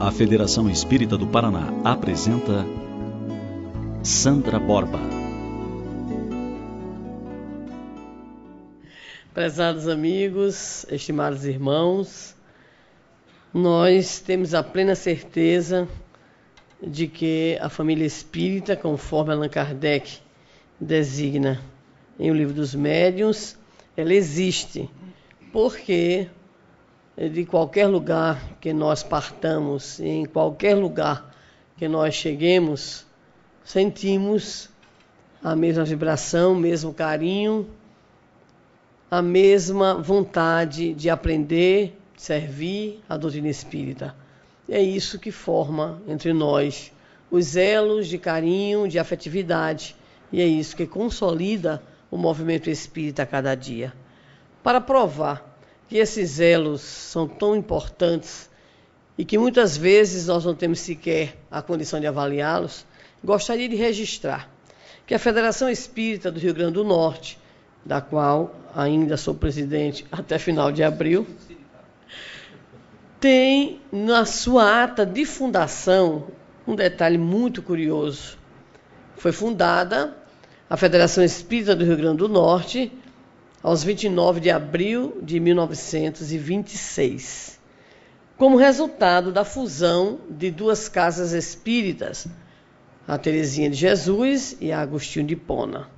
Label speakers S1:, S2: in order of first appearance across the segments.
S1: A Federação Espírita do Paraná apresenta Sandra Borba.
S2: Prezados amigos, estimados irmãos, nós temos a plena certeza de que a família espírita, conforme Allan Kardec designa em O Livro dos Médiuns, ela existe, porque de qualquer lugar que nós partamos, em qualquer lugar que nós cheguemos, sentimos a mesma vibração, o mesmo carinho, a mesma vontade de aprender, de servir a doutrina espírita. E é isso que forma entre nós os elos de carinho, de afetividade, e é isso que consolida o movimento espírita a cada dia. Para provar que esses elos são tão importantes e que muitas vezes nós não temos sequer a condição de avaliá-los, gostaria de registrar que a Federação Espírita do Rio Grande do Norte, da qual ainda sou presidente até final de abril, tem na sua ata de fundação um detalhe muito curioso. Foi fundada a Federação Espírita do Rio Grande do Norte aos 29 de abril de 1926, como resultado da fusão de duas casas espíritas, a Teresinha de Jesus e a Agostinho de Pona.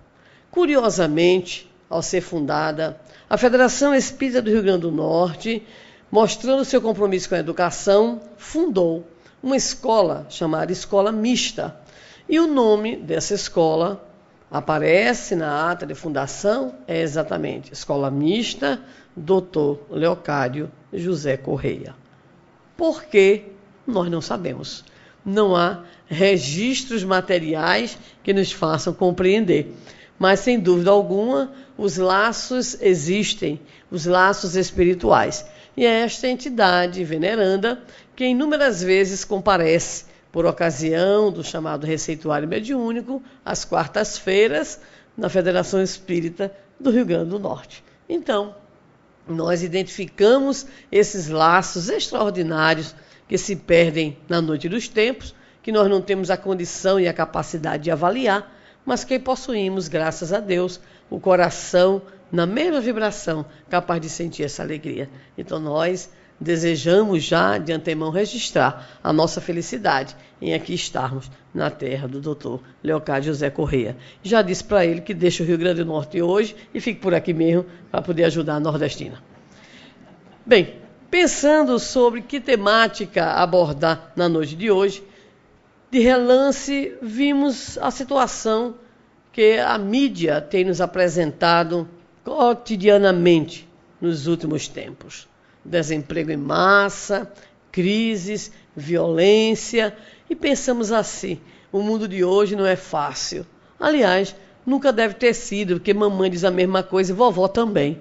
S2: Curiosamente, ao ser fundada, a Federação Espírita do Rio Grande do Norte, mostrando seu compromisso com a educação, fundou uma escola chamada Escola Mista. E o nome dessa escola aparece na ata de fundação é exatamente Escola Mista Dr. Leocádio José Correia. Por que nós não sabemos? Não há registros materiais que nos façam compreender. Mas, sem dúvida alguma, os laços existem, os laços espirituais. E é esta entidade veneranda que inúmeras vezes comparece por ocasião do chamado receituário mediúnico, às quartas-feiras, na Federação Espírita do Rio Grande do Norte. Então, nós identificamos esses laços extraordinários que se perdem na noite dos tempos, que nós não temos a condição e a capacidade de avaliar, mas que possuímos, graças a Deus, o coração na mesma vibração, capaz de sentir essa alegria. Então nós desejamos já de antemão registrar a nossa felicidade em aqui estarmos na terra do doutor Leocádio José Correia. Já disse para ele que deixa o Rio Grande do Norte hoje e fique por aqui mesmo para poder ajudar a nordestina. Bem, pensando sobre que temática abordar na noite de hoje, de relance vimos a situação que a mídia tem nos apresentado cotidianamente nos últimos tempos desemprego em massa, crises, violência, e pensamos assim: o mundo de hoje não é fácil. Aliás, nunca deve ter sido, porque mamãe diz a mesma coisa e vovó também.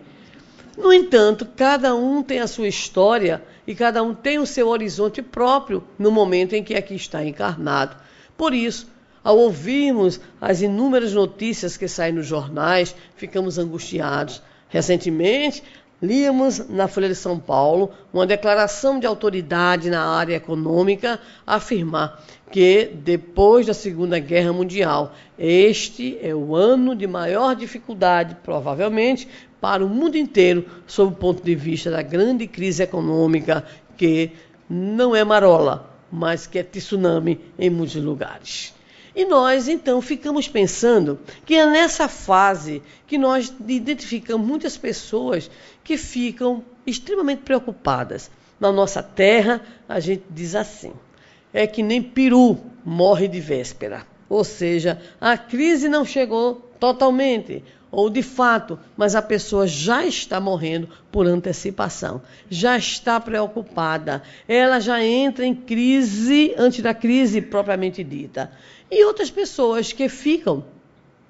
S2: No entanto, cada um tem a sua história e cada um tem o seu horizonte próprio no momento em que aqui está encarnado. Por isso, ao ouvirmos as inúmeras notícias que saem nos jornais, ficamos angustiados. Recentemente, Líamos na Folha de São Paulo uma declaração de autoridade na área econômica afirmar que depois da Segunda Guerra Mundial, este é o ano de maior dificuldade, provavelmente, para o mundo inteiro, sob o ponto de vista da grande crise econômica que não é marola, mas que é tsunami em muitos lugares. E nós, então, ficamos pensando que é nessa fase que nós identificamos muitas pessoas que ficam extremamente preocupadas. Na nossa terra, a gente diz assim: é que nem peru morre de véspera. Ou seja, a crise não chegou totalmente, ou de fato, mas a pessoa já está morrendo por antecipação, já está preocupada, ela já entra em crise antes da crise propriamente dita. E outras pessoas que ficam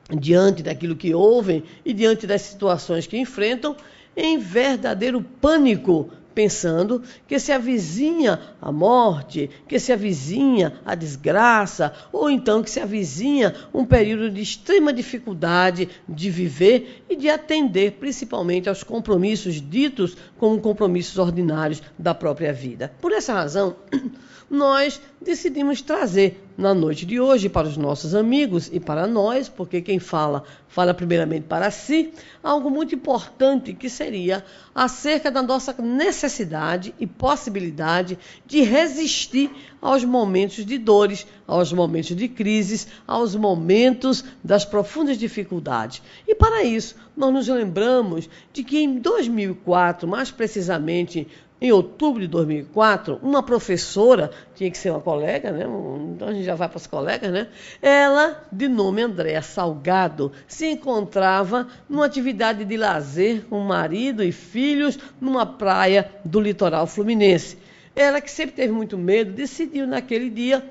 S2: diante daquilo que ouvem e diante das situações que enfrentam em verdadeiro pânico pensando que se avizinha a morte, que se avizinha a desgraça, ou então que se avizinha um período de extrema dificuldade de viver e de atender principalmente aos compromissos ditos como compromissos ordinários da própria vida. Por essa razão, nós decidimos trazer na noite de hoje para os nossos amigos e para nós, porque quem fala, fala primeiramente para si, algo muito importante que seria acerca da nossa necessidade e possibilidade de resistir aos momentos de dores, aos momentos de crises, aos momentos das profundas dificuldades. E para isso, nós nos lembramos de que em 2004, mais precisamente em outubro de 2004, uma professora, tinha que ser uma colega, né? Então a gente já vai para as colegas, né? Ela, de nome Andréa Salgado, se encontrava numa atividade de lazer com marido e filhos numa praia do litoral fluminense. Ela, que sempre teve muito medo, decidiu naquele dia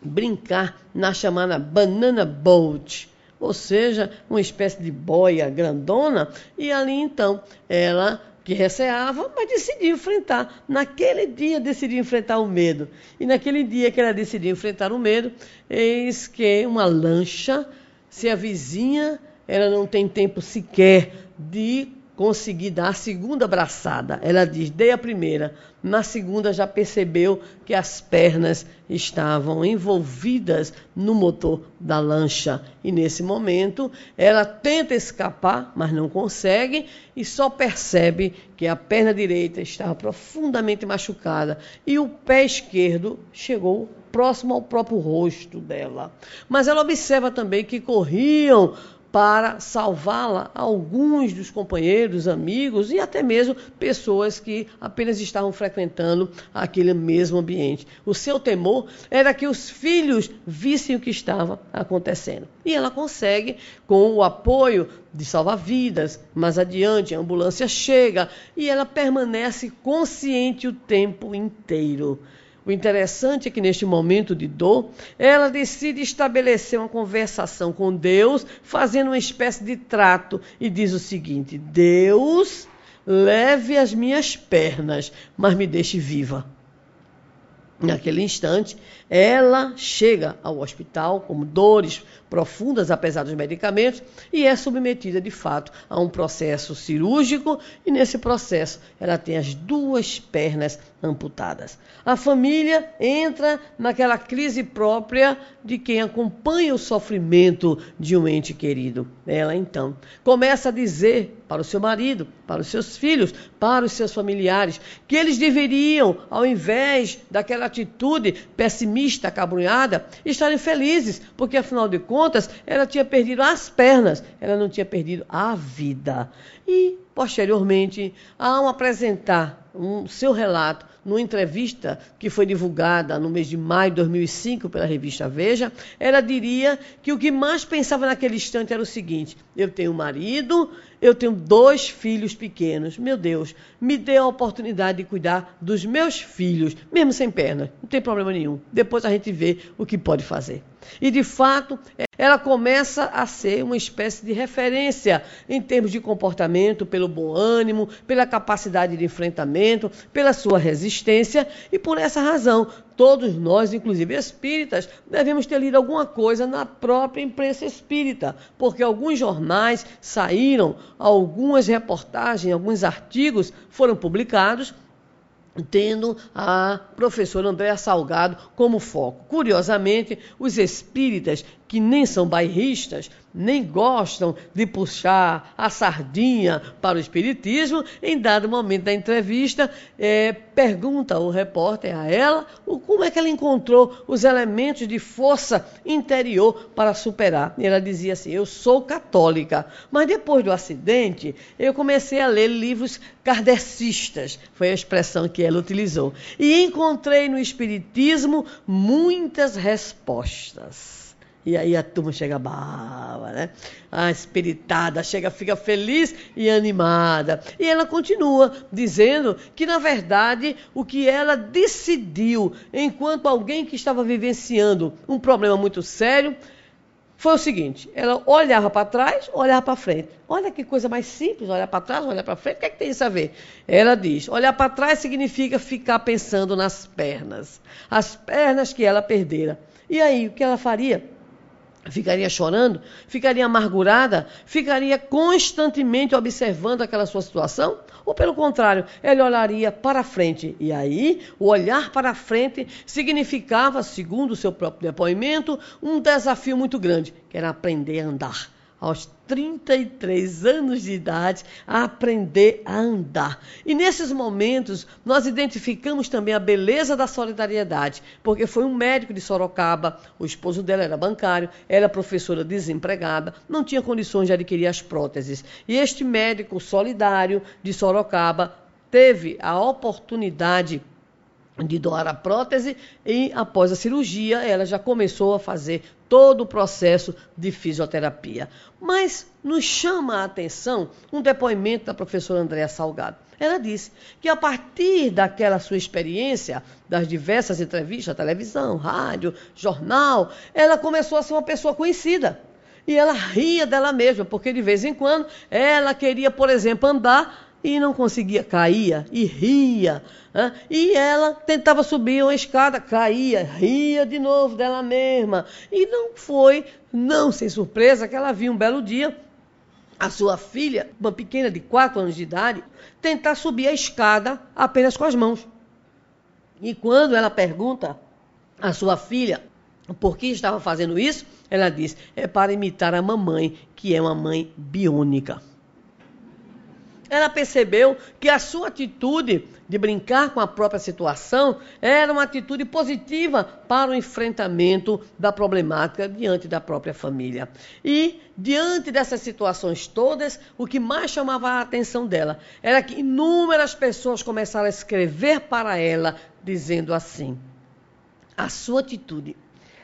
S2: brincar na chamada Banana Boat ou seja, uma espécie de boia grandona, e ali então ela que receava, mas decidiu enfrentar. Naquele dia decidiu enfrentar o medo. E naquele dia que ela decidiu enfrentar o medo, eis que uma lancha se avizinha, ela não tem tempo sequer de conseguir dar a segunda abraçada. Ela diz: dei a primeira, na segunda já percebeu que as pernas estavam envolvidas no motor da lancha. E nesse momento, ela tenta escapar, mas não consegue e só percebe que a perna direita estava profundamente machucada e o pé esquerdo chegou próximo ao próprio rosto dela. Mas ela observa também que corriam para salvá-la alguns dos companheiros, amigos e até mesmo pessoas que apenas estavam frequentando aquele mesmo ambiente. O seu temor era que os filhos vissem o que estava acontecendo. E ela consegue, com o apoio de salva-vidas, mais adiante a ambulância chega e ela permanece consciente o tempo inteiro. O interessante é que neste momento de dor, ela decide estabelecer uma conversação com Deus, fazendo uma espécie de trato e diz o seguinte: Deus, leve as minhas pernas, mas me deixe viva. Naquele instante, ela chega ao hospital com dores profundas, apesar dos medicamentos, e é submetida de fato a um processo cirúrgico, e nesse processo ela tem as duas pernas amputadas. A família entra naquela crise própria de quem acompanha o sofrimento de um ente querido. Ela então começa a dizer para o seu marido, para os seus filhos, para os seus familiares, que eles deveriam, ao invés daquela atitude pessimista, acabrunhada, estarem felizes, porque afinal de contas ela tinha perdido as pernas, ela não tinha perdido a vida. E, posteriormente, ao apresentar um seu relato numa entrevista que foi divulgada no mês de maio de 2005 pela revista Veja, ela diria que o que mais pensava naquele instante era o seguinte: eu tenho um marido, eu tenho dois filhos pequenos. Meu Deus, me dê a oportunidade de cuidar dos meus filhos, mesmo sem perna, não tem problema nenhum. Depois a gente vê o que pode fazer. E de fato, ela começa a ser uma espécie de referência em termos de comportamento, pelo bom ânimo, pela capacidade de enfrentamento, pela sua resistência, e por essa razão, todos nós, inclusive espíritas, devemos ter lido alguma coisa na própria imprensa espírita, porque alguns jornais saíram, algumas reportagens, alguns artigos foram publicados tendo a professora Andréa Salgado como foco. Curiosamente, os espíritas que nem são bairristas, nem gostam de puxar a sardinha para o espiritismo, em dado momento da entrevista, é, pergunta o repórter a ela o, como é que ela encontrou os elementos de força interior para superar. E ela dizia assim: Eu sou católica, mas depois do acidente, eu comecei a ler livros kardecistas, foi a expressão que ela utilizou, e encontrei no espiritismo muitas respostas. E aí a turma chega brava, né? A espiritada chega, fica feliz e animada. E ela continua dizendo que, na verdade, o que ela decidiu, enquanto alguém que estava vivenciando um problema muito sério, foi o seguinte: ela olhava para trás, olhava para frente. Olha que coisa mais simples, olhar para trás, olhar para frente. O que é que tem isso a ver? Ela diz: olhar para trás significa ficar pensando nas pernas, as pernas que ela perdera. E aí, o que ela faria? Ficaria chorando, ficaria amargurada, ficaria constantemente observando aquela sua situação? Ou pelo contrário, ela olharia para frente. E aí, o olhar para frente significava, segundo o seu próprio depoimento, um desafio muito grande, que era aprender a andar aos 33 anos de idade, a aprender a andar. E nesses momentos, nós identificamos também a beleza da solidariedade, porque foi um médico de Sorocaba, o esposo dela era bancário, era professora desempregada, não tinha condições de adquirir as próteses. E este médico solidário de Sorocaba teve a oportunidade de doar a prótese e após a cirurgia ela já começou a fazer todo o processo de fisioterapia. Mas nos chama a atenção um depoimento da professora Andréa Salgado. Ela disse que a partir daquela sua experiência, das diversas entrevistas, televisão, rádio, jornal, ela começou a ser uma pessoa conhecida. E ela ria dela mesma, porque de vez em quando ela queria, por exemplo, andar e não conseguia, caía e ria. Né? E ela tentava subir uma escada, caía, ria de novo dela mesma. E não foi, não sem surpresa, que ela viu um belo dia a sua filha, uma pequena de 4 anos de idade, tentar subir a escada apenas com as mãos. E quando ela pergunta à sua filha por que estava fazendo isso, ela diz: é para imitar a mamãe, que é uma mãe biônica. Ela percebeu que a sua atitude de brincar com a própria situação era uma atitude positiva para o enfrentamento da problemática diante da própria família. E, diante dessas situações todas, o que mais chamava a atenção dela era que inúmeras pessoas começaram a escrever para ela, dizendo assim: a sua atitude,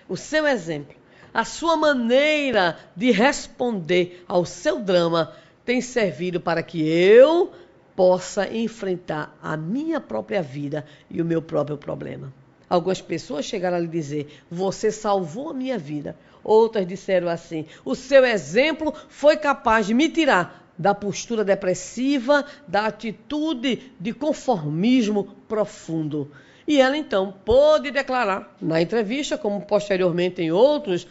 S2: o seu exemplo, a sua maneira de responder ao seu drama tem servido para que eu possa enfrentar a minha própria vida e o meu próprio problema. Algumas pessoas chegaram a lhe dizer: Você salvou a minha vida. Outras disseram assim: O seu exemplo foi capaz de me tirar da postura depressiva, da atitude de conformismo profundo. E ela então pôde declarar na entrevista, como posteriormente em, outros,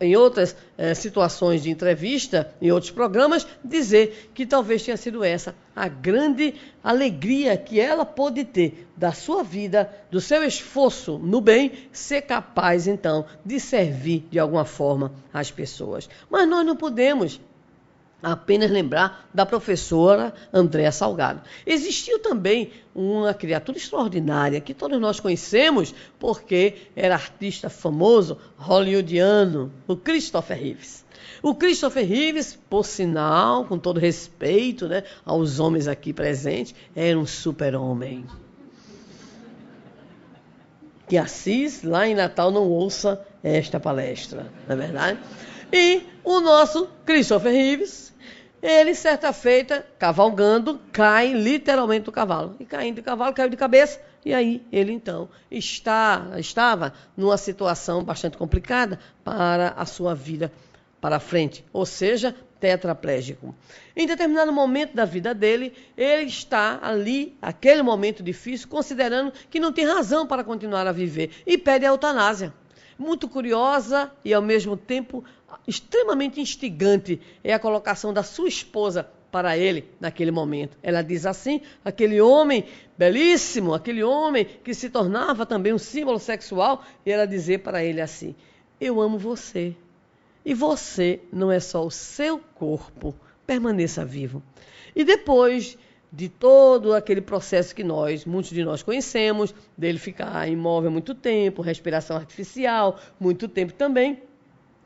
S2: em outras eh, situações de entrevista, em outros programas, dizer que talvez tenha sido essa a grande alegria que ela pôde ter da sua vida, do seu esforço no bem, ser capaz então de servir de alguma forma às pessoas. Mas nós não podemos apenas lembrar da professora Andréa Salgado. Existiu também uma criatura extraordinária que todos nós conhecemos porque era artista famoso hollywoodiano, o Christopher Reeves. O Christopher Reeves, por sinal, com todo respeito né, aos homens aqui presentes, era um super-homem. Que Assis, lá em Natal, não ouça esta palestra, não é verdade? E o nosso Christopher Reeves, ele, certa feita, cavalgando, cai literalmente do cavalo. E caindo do cavalo, caiu de cabeça. E aí ele então está, estava numa situação bastante complicada para a sua vida para frente, ou seja, tetraplégico. Em determinado momento da vida dele, ele está ali, aquele momento difícil, considerando que não tem razão para continuar a viver e pede a eutanásia muito curiosa e ao mesmo tempo extremamente instigante é a colocação da sua esposa para ele naquele momento. Ela diz assim: aquele homem belíssimo, aquele homem que se tornava também um símbolo sexual, e ela dizer para ele assim: Eu amo você. E você não é só o seu corpo, permaneça vivo. E depois de todo aquele processo que nós, muitos de nós conhecemos, dele ficar imóvel muito tempo, respiração artificial, muito tempo também.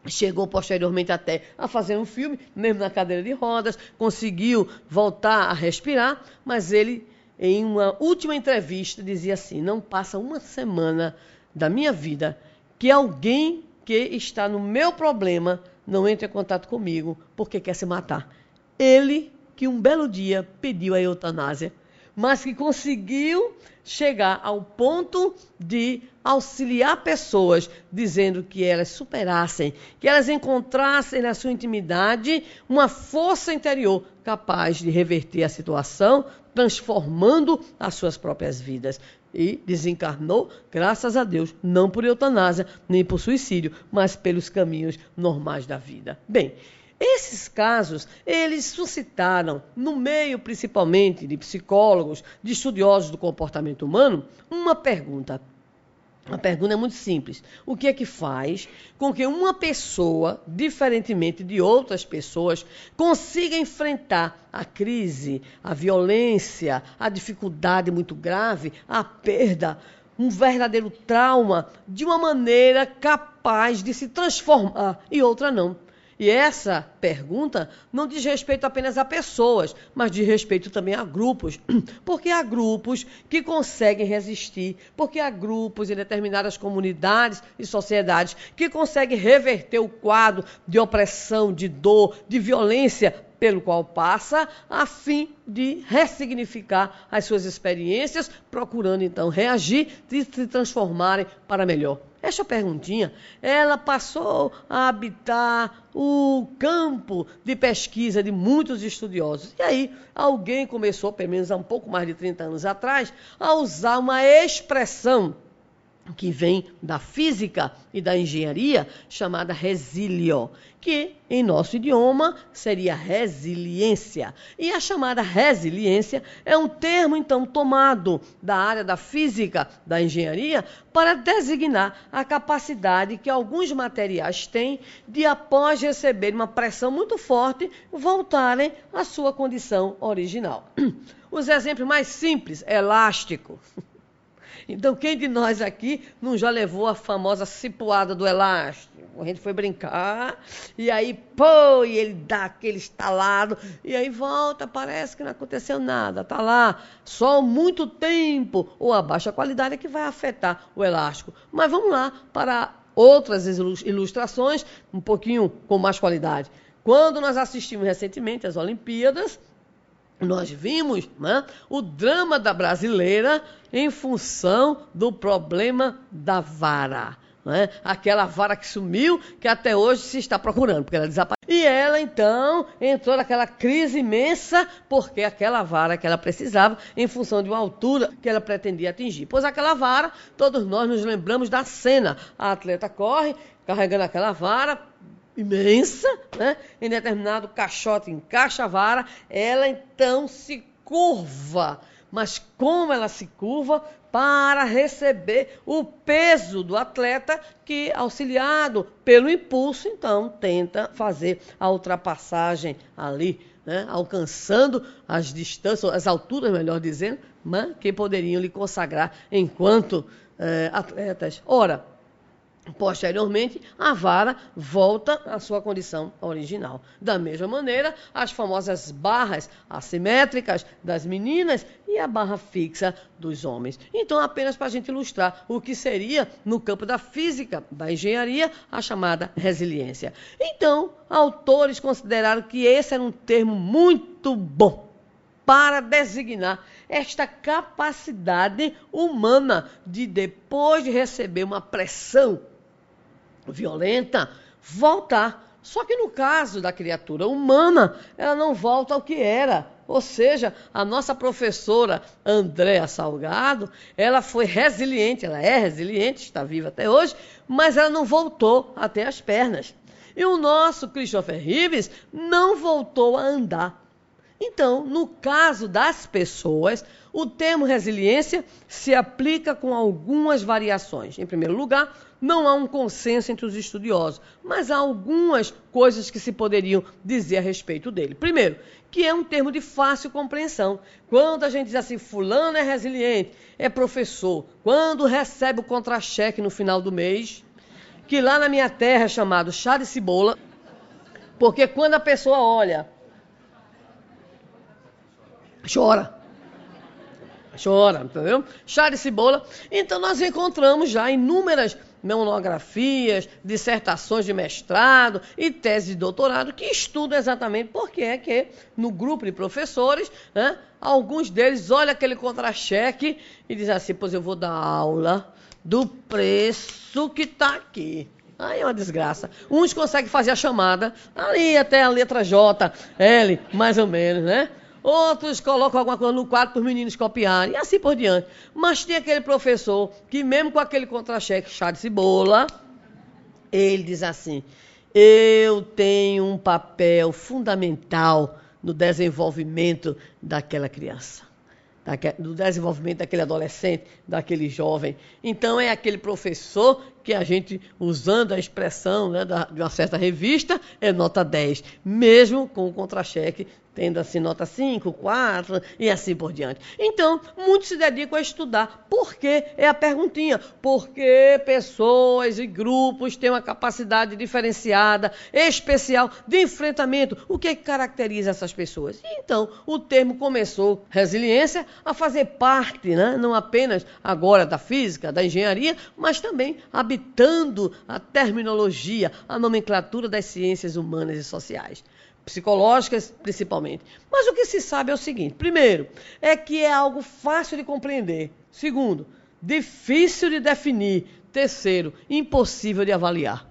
S2: Chegou posteriormente até a fazer um filme, mesmo na cadeira de rodas, conseguiu voltar a respirar, mas ele, em uma última entrevista, dizia assim: Não passa uma semana da minha vida que alguém que está no meu problema não entre em contato comigo porque quer se matar. Ele que um belo dia pediu a eutanásia. Mas que conseguiu chegar ao ponto de auxiliar pessoas, dizendo que elas superassem, que elas encontrassem na sua intimidade uma força interior capaz de reverter a situação, transformando as suas próprias vidas. E desencarnou, graças a Deus, não por eutanásia, nem por suicídio, mas pelos caminhos normais da vida. Bem, esses casos, eles suscitaram, no meio principalmente de psicólogos, de estudiosos do comportamento humano, uma pergunta. A pergunta é muito simples. O que é que faz com que uma pessoa, diferentemente de outras pessoas, consiga enfrentar a crise, a violência, a dificuldade muito grave, a perda, um verdadeiro trauma, de uma maneira capaz de se transformar e outra não? E essa pergunta não diz respeito apenas a pessoas, mas diz respeito também a grupos. Porque há grupos que conseguem resistir, porque há grupos em determinadas comunidades e sociedades que conseguem reverter o quadro de opressão, de dor, de violência pelo qual passa, a fim de ressignificar as suas experiências, procurando então reagir e se transformarem para melhor. Esta perguntinha, ela passou a habitar o campo de pesquisa de muitos estudiosos. E aí, alguém começou, pelo menos há um pouco mais de 30 anos atrás, a usar uma expressão que vem da física e da engenharia, chamada resílio, que em nosso idioma seria resiliência. E a chamada resiliência é um termo então tomado da área da física, da engenharia, para designar a capacidade que alguns materiais têm de após receber uma pressão muito forte voltarem à sua condição original. Os exemplos mais simples, elástico. Então, quem de nós aqui não já levou a famosa cipuada do elástico? A gente foi brincar, e aí, pô, e ele dá aquele estalado, e aí volta, parece que não aconteceu nada, tá lá, só muito tempo, ou a baixa qualidade é que vai afetar o elástico. Mas vamos lá para outras ilustrações, um pouquinho com mais qualidade. Quando nós assistimos recentemente às Olimpíadas, nós vimos né, o drama da brasileira em função do problema da vara. Né? Aquela vara que sumiu, que até hoje se está procurando, porque ela desapareceu. E ela, então, entrou naquela crise imensa, porque aquela vara que ela precisava, em função de uma altura que ela pretendia atingir. Pois aquela vara, todos nós nos lembramos da cena. A atleta corre, carregando aquela vara, imensa, né? em determinado caixote encaixa a vara, ela então se curva. Mas como ela se curva? Para receber o peso do atleta que, auxiliado pelo impulso, então tenta fazer a ultrapassagem ali, né? alcançando as distâncias, as alturas, melhor dizendo, né? que poderiam lhe consagrar enquanto eh, atletas. Ora, Posteriormente, a vara volta à sua condição original. Da mesma maneira, as famosas barras assimétricas das meninas e a barra fixa dos homens. Então, apenas para a gente ilustrar o que seria, no campo da física, da engenharia, a chamada resiliência. Então, autores consideraram que esse era um termo muito bom para designar esta capacidade humana de, depois de receber uma pressão violenta, voltar. Só que no caso da criatura humana, ela não volta ao que era. Ou seja, a nossa professora Andréa Salgado, ela foi resiliente, ela é resiliente, está viva até hoje, mas ela não voltou até as pernas. E o nosso Christopher Rives não voltou a andar. Então, no caso das pessoas, o termo resiliência se aplica com algumas variações. Em primeiro lugar, não há um consenso entre os estudiosos, mas há algumas coisas que se poderiam dizer a respeito dele. Primeiro, que é um termo de fácil compreensão. Quando a gente diz assim, fulano é resiliente, é professor, quando recebe o contra-cheque no final do mês, que lá na minha terra é chamado chá de cebola, porque quando a pessoa olha chora. Chora, entendeu? Chá de cebola. Então nós encontramos já inúmeras monografias, dissertações de mestrado e tese de doutorado que estudam exatamente por que é que no grupo de professores, né, alguns deles olham aquele contra-cheque e dizem assim, pois eu vou dar aula do preço que está aqui. Aí é uma desgraça. Uns conseguem fazer a chamada ali até a letra J, L, mais ou menos, né? Outros colocam alguma coisa no quadro para os meninos copiarem, e assim por diante. Mas tem aquele professor que, mesmo com aquele contra-cheque chá de cebola, ele diz assim: Eu tenho um papel fundamental no desenvolvimento daquela criança do desenvolvimento daquele adolescente, daquele jovem. Então, é aquele professor que a gente, usando a expressão né, da, de uma certa revista, é nota 10, mesmo com o contra-cheque tendo assim nota 5, 4 e assim por diante. Então, muitos se dedicam a estudar. Por que? É a perguntinha. Por que pessoas e grupos têm uma capacidade diferenciada, especial de enfrentamento? O que, é que caracteriza essas pessoas? Então, o termo começou, resiliência, a fazer parte, né? não apenas agora da física, da engenharia, mas também habitando a terminologia, a nomenclatura das ciências humanas e sociais psicológicas principalmente. Mas o que se sabe é o seguinte: primeiro, é que é algo fácil de compreender. Segundo, difícil de definir. Terceiro, impossível de avaliar.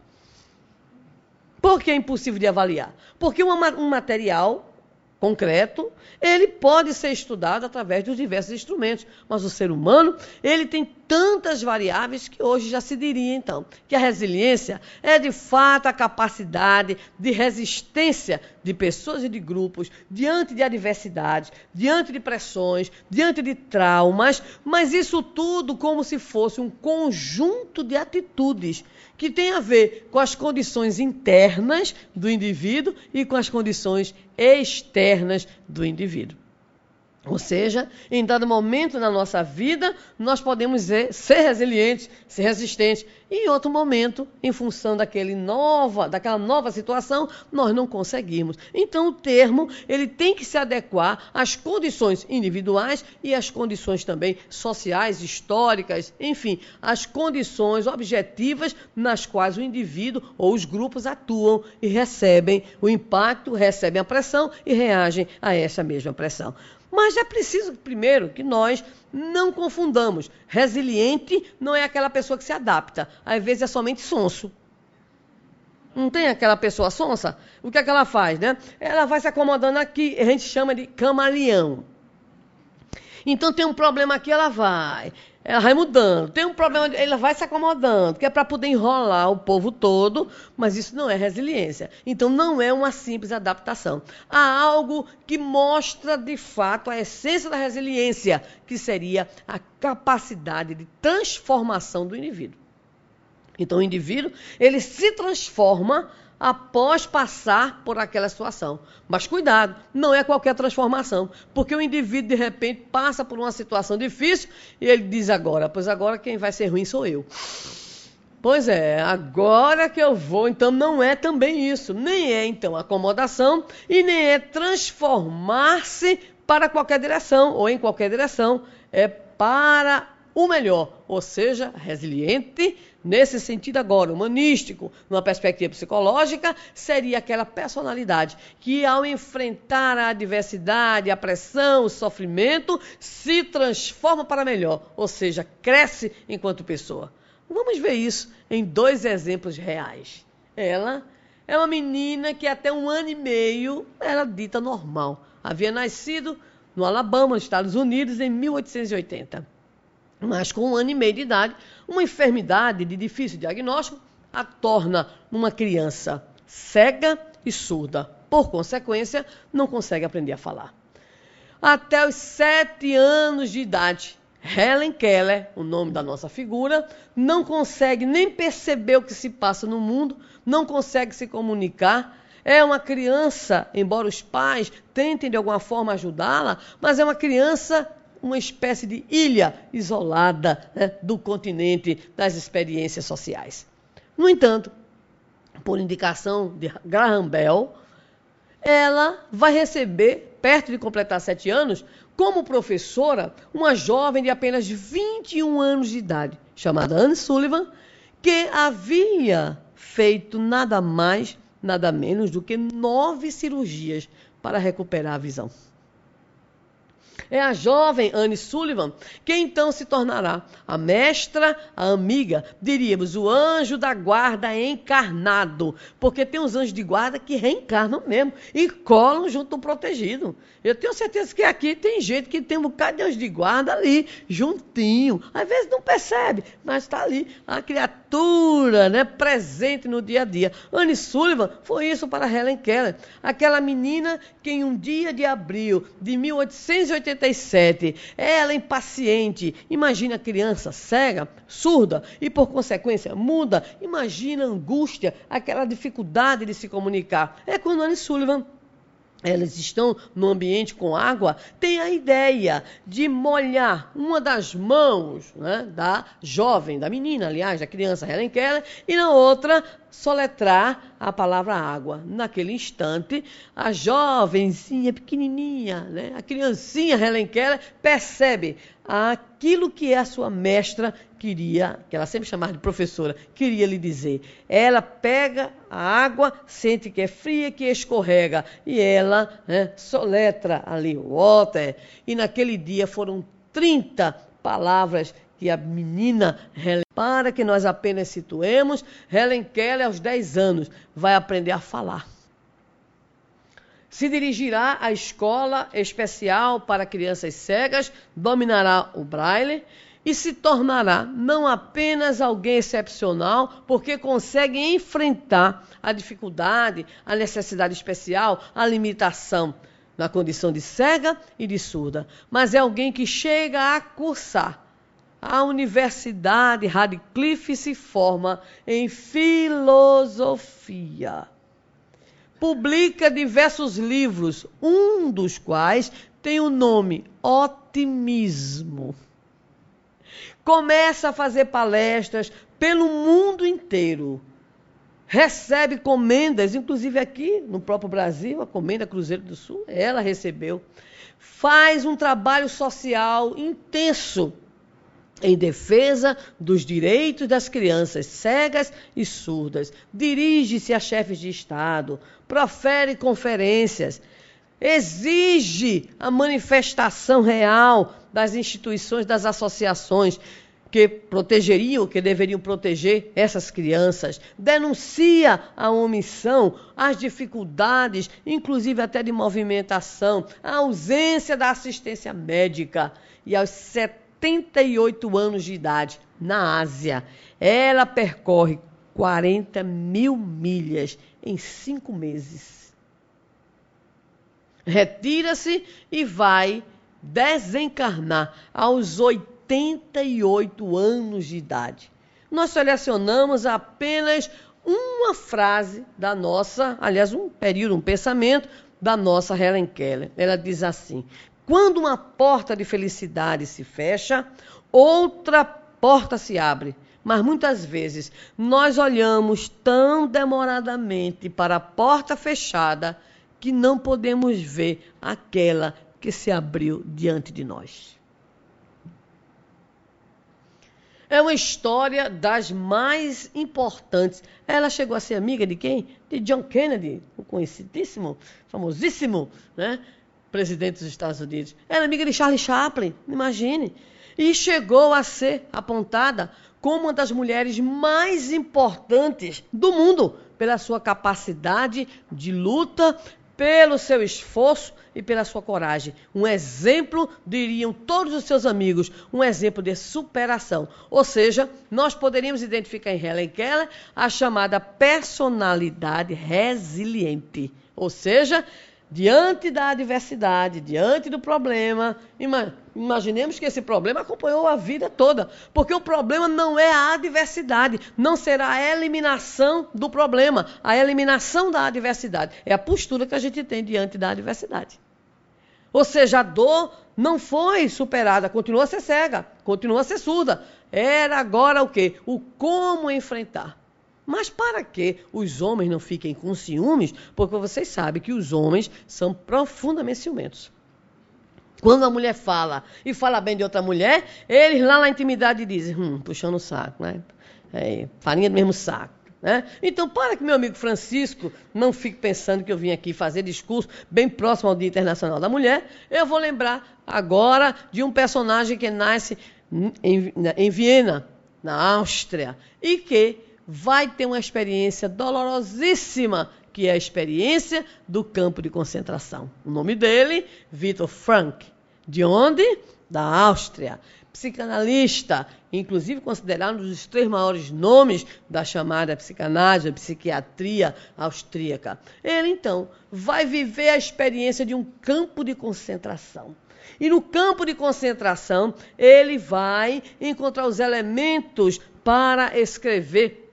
S2: Por que é impossível de avaliar? Porque um material concreto, ele pode ser estudado através dos diversos instrumentos, mas o ser humano, ele tem tantas variáveis que hoje já se diria então que a resiliência é de fato a capacidade de resistência de pessoas e de grupos diante de adversidades, diante de pressões, diante de traumas, mas isso tudo como se fosse um conjunto de atitudes que tem a ver com as condições internas do indivíduo e com as condições externas do indivíduo. Ou seja, em dado momento na nossa vida, nós podemos ser resilientes, ser resistentes. E em outro momento, em função daquele nova, daquela nova situação, nós não conseguimos. Então, o termo ele tem que se adequar às condições individuais e às condições também sociais, históricas, enfim, às condições objetivas nas quais o indivíduo ou os grupos atuam e recebem o impacto, recebem a pressão e reagem a essa mesma pressão. Mas é preciso, primeiro, que nós não confundamos. Resiliente não é aquela pessoa que se adapta. Às vezes é somente sonso. Não tem aquela pessoa sonsa? O que é que ela faz, né? Ela vai se acomodando aqui, a gente chama de camaleão. Então tem um problema aqui, ela vai. Ela vai mudando. Tem um problema, ela vai se acomodando, que é para poder enrolar o povo todo, mas isso não é resiliência. Então não é uma simples adaptação. Há algo que mostra de fato a essência da resiliência, que seria a capacidade de transformação do indivíduo. Então o indivíduo, ele se transforma após passar por aquela situação. Mas cuidado, não é qualquer transformação, porque o indivíduo de repente passa por uma situação difícil e ele diz agora, pois agora quem vai ser ruim sou eu. Pois é, agora que eu vou, então não é também isso, nem é então acomodação e nem é transformar-se para qualquer direção ou em qualquer direção, é para o melhor, ou seja, resiliente, nesse sentido agora, humanístico, numa perspectiva psicológica, seria aquela personalidade que, ao enfrentar a adversidade, a pressão, o sofrimento, se transforma para melhor, ou seja, cresce enquanto pessoa. Vamos ver isso em dois exemplos reais. Ela é uma menina que até um ano e meio era dita normal. Havia nascido no Alabama, nos Estados Unidos, em 1880 mas com um ano e meio de idade, uma enfermidade de difícil diagnóstico a torna uma criança cega e surda. Por consequência, não consegue aprender a falar. Até os sete anos de idade, Helen Keller, o nome da nossa figura, não consegue nem perceber o que se passa no mundo, não consegue se comunicar. É uma criança, embora os pais tentem de alguma forma ajudá-la, mas é uma criança uma espécie de ilha isolada né, do continente das experiências sociais. No entanto, por indicação de Graham Bell, ela vai receber perto de completar sete anos, como professora, uma jovem de apenas 21 anos de idade, chamada Anne Sullivan, que havia feito nada mais, nada menos do que nove cirurgias para recuperar a visão. É a jovem Anne Sullivan que então se tornará a mestra, a amiga, diríamos, o anjo da guarda encarnado. Porque tem uns anjos de guarda que reencarnam mesmo e colam junto do protegido. Eu tenho certeza que aqui tem gente que tem um bocado de anjo de guarda ali, juntinho. Às vezes não percebe, mas está ali a criatura né, presente no dia a dia. Anne Sullivan foi isso para Helen Keller. Aquela menina que em um dia de abril de 1880 87. Ela impaciente. Imagina a criança cega, surda e, por consequência, muda. Imagina a angústia, aquela dificuldade de se comunicar. É quando Anne Sullivan elas estão no ambiente com água, tem a ideia de molhar uma das mãos né, da jovem, da menina, aliás, da criança Helen Keller, e na outra soletrar a palavra água. Naquele instante, a jovenzinha, pequenininha, né, a criancinha Helen Keller percebe aquilo que a sua mestra queria, que ela sempre chamava de professora, queria lhe dizer. Ela pega a água, sente que é fria, que escorrega, e ela né, soletra ali, water. E naquele dia foram 30 palavras que a menina, para que nós apenas situemos, Helen Keller, aos 10 anos, vai aprender a falar. Se dirigirá à escola especial para crianças cegas, dominará o braille e se tornará não apenas alguém excepcional, porque consegue enfrentar a dificuldade, a necessidade especial, a limitação na condição de cega e de surda, mas é alguém que chega a cursar a Universidade Radcliffe se forma em filosofia publica diversos livros, um dos quais tem o nome Otimismo. Começa a fazer palestras pelo mundo inteiro. Recebe comendas, inclusive aqui no próprio Brasil, a comenda Cruzeiro do Sul, ela recebeu. Faz um trabalho social intenso em defesa dos direitos das crianças cegas e surdas. Dirige-se a chefes de Estado, profere conferências, exige a manifestação real das instituições, das associações que protegeriam, que deveriam proteger essas crianças, denuncia a omissão, as dificuldades, inclusive até de movimentação, a ausência da assistência médica e aos 70 78 anos de idade, na Ásia. Ela percorre 40 mil milhas em cinco meses. Retira-se e vai desencarnar aos 88 anos de idade. Nós selecionamos apenas uma frase da nossa, aliás, um período, um pensamento da nossa Helen Keller. Ela diz assim: quando uma porta de felicidade se fecha, outra porta se abre. Mas muitas vezes nós olhamos tão demoradamente para a porta fechada que não podemos ver aquela que se abriu diante de nós. É uma história das mais importantes. Ela chegou a ser amiga de quem? De John Kennedy, o conhecidíssimo, famosíssimo, né? Presidente dos Estados Unidos. Era amiga de Charlie Chaplin, imagine. E chegou a ser apontada como uma das mulheres mais importantes do mundo pela sua capacidade de luta, pelo seu esforço e pela sua coragem. Um exemplo, diriam todos os seus amigos, um exemplo de superação. Ou seja, nós poderíamos identificar em Helen Keller a chamada personalidade resiliente. Ou seja, diante da adversidade, diante do problema, imaginemos que esse problema acompanhou a vida toda, porque o problema não é a adversidade, não será a eliminação do problema, a eliminação da adversidade, é a postura que a gente tem diante da adversidade. Ou seja, a dor não foi superada, continua a ser cega, continua a ser surda. Era agora o quê? O como enfrentar. Mas para que os homens não fiquem com ciúmes? Porque vocês sabem que os homens são profundamente ciumentos. Quando a mulher fala e fala bem de outra mulher, eles lá na intimidade dizem, hum, puxando o saco, né? É, farinha do mesmo saco. Né? Então, para que meu amigo Francisco não fique pensando que eu vim aqui fazer discurso bem próximo ao Dia Internacional da Mulher, eu vou lembrar agora de um personagem que nasce em, em Viena, na Áustria, e que vai ter uma experiência dolorosíssima, que é a experiência do campo de concentração. O nome dele, Viktor Frank. De onde? Da Áustria psicanalista, inclusive considerado um dos três maiores nomes da chamada psicanálise, psiquiatria austríaca. Ele, então, vai viver a experiência de um campo de concentração. E no campo de concentração, ele vai encontrar os elementos para escrever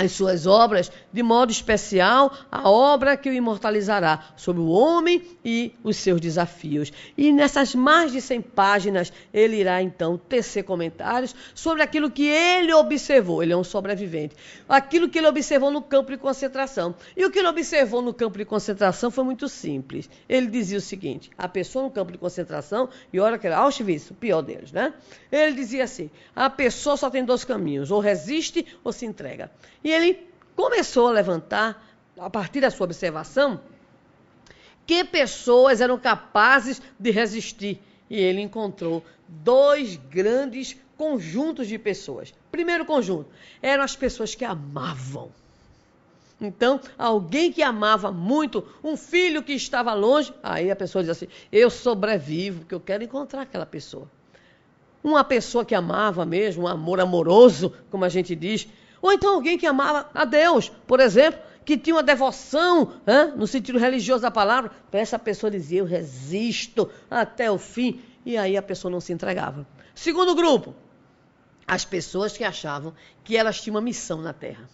S2: as suas obras, de modo especial a obra que o imortalizará sobre o homem e os seus desafios. E nessas mais de 100 páginas, ele irá então tecer comentários sobre aquilo que ele observou. Ele é um sobrevivente. Aquilo que ele observou no campo de concentração. E o que ele observou no campo de concentração foi muito simples. Ele dizia o seguinte: a pessoa no campo de concentração, e olha que era Auschwitz, o pior deles, né? Ele dizia assim: a pessoa só tem dois caminhos, ou resiste ou se entrega. E ele começou a levantar, a partir da sua observação, que pessoas eram capazes de resistir. E ele encontrou dois grandes conjuntos de pessoas. Primeiro conjunto eram as pessoas que amavam. Então, alguém que amava muito, um filho que estava longe, aí a pessoa diz assim: Eu sobrevivo, porque eu quero encontrar aquela pessoa. Uma pessoa que amava mesmo, um amor amoroso, como a gente diz, ou então alguém que amava a Deus, por exemplo, que tinha uma devoção, hein, no sentido religioso da palavra, para essa pessoa dizia: Eu resisto até o fim. E aí a pessoa não se entregava. Segundo grupo, as pessoas que achavam que elas tinham uma missão na terra,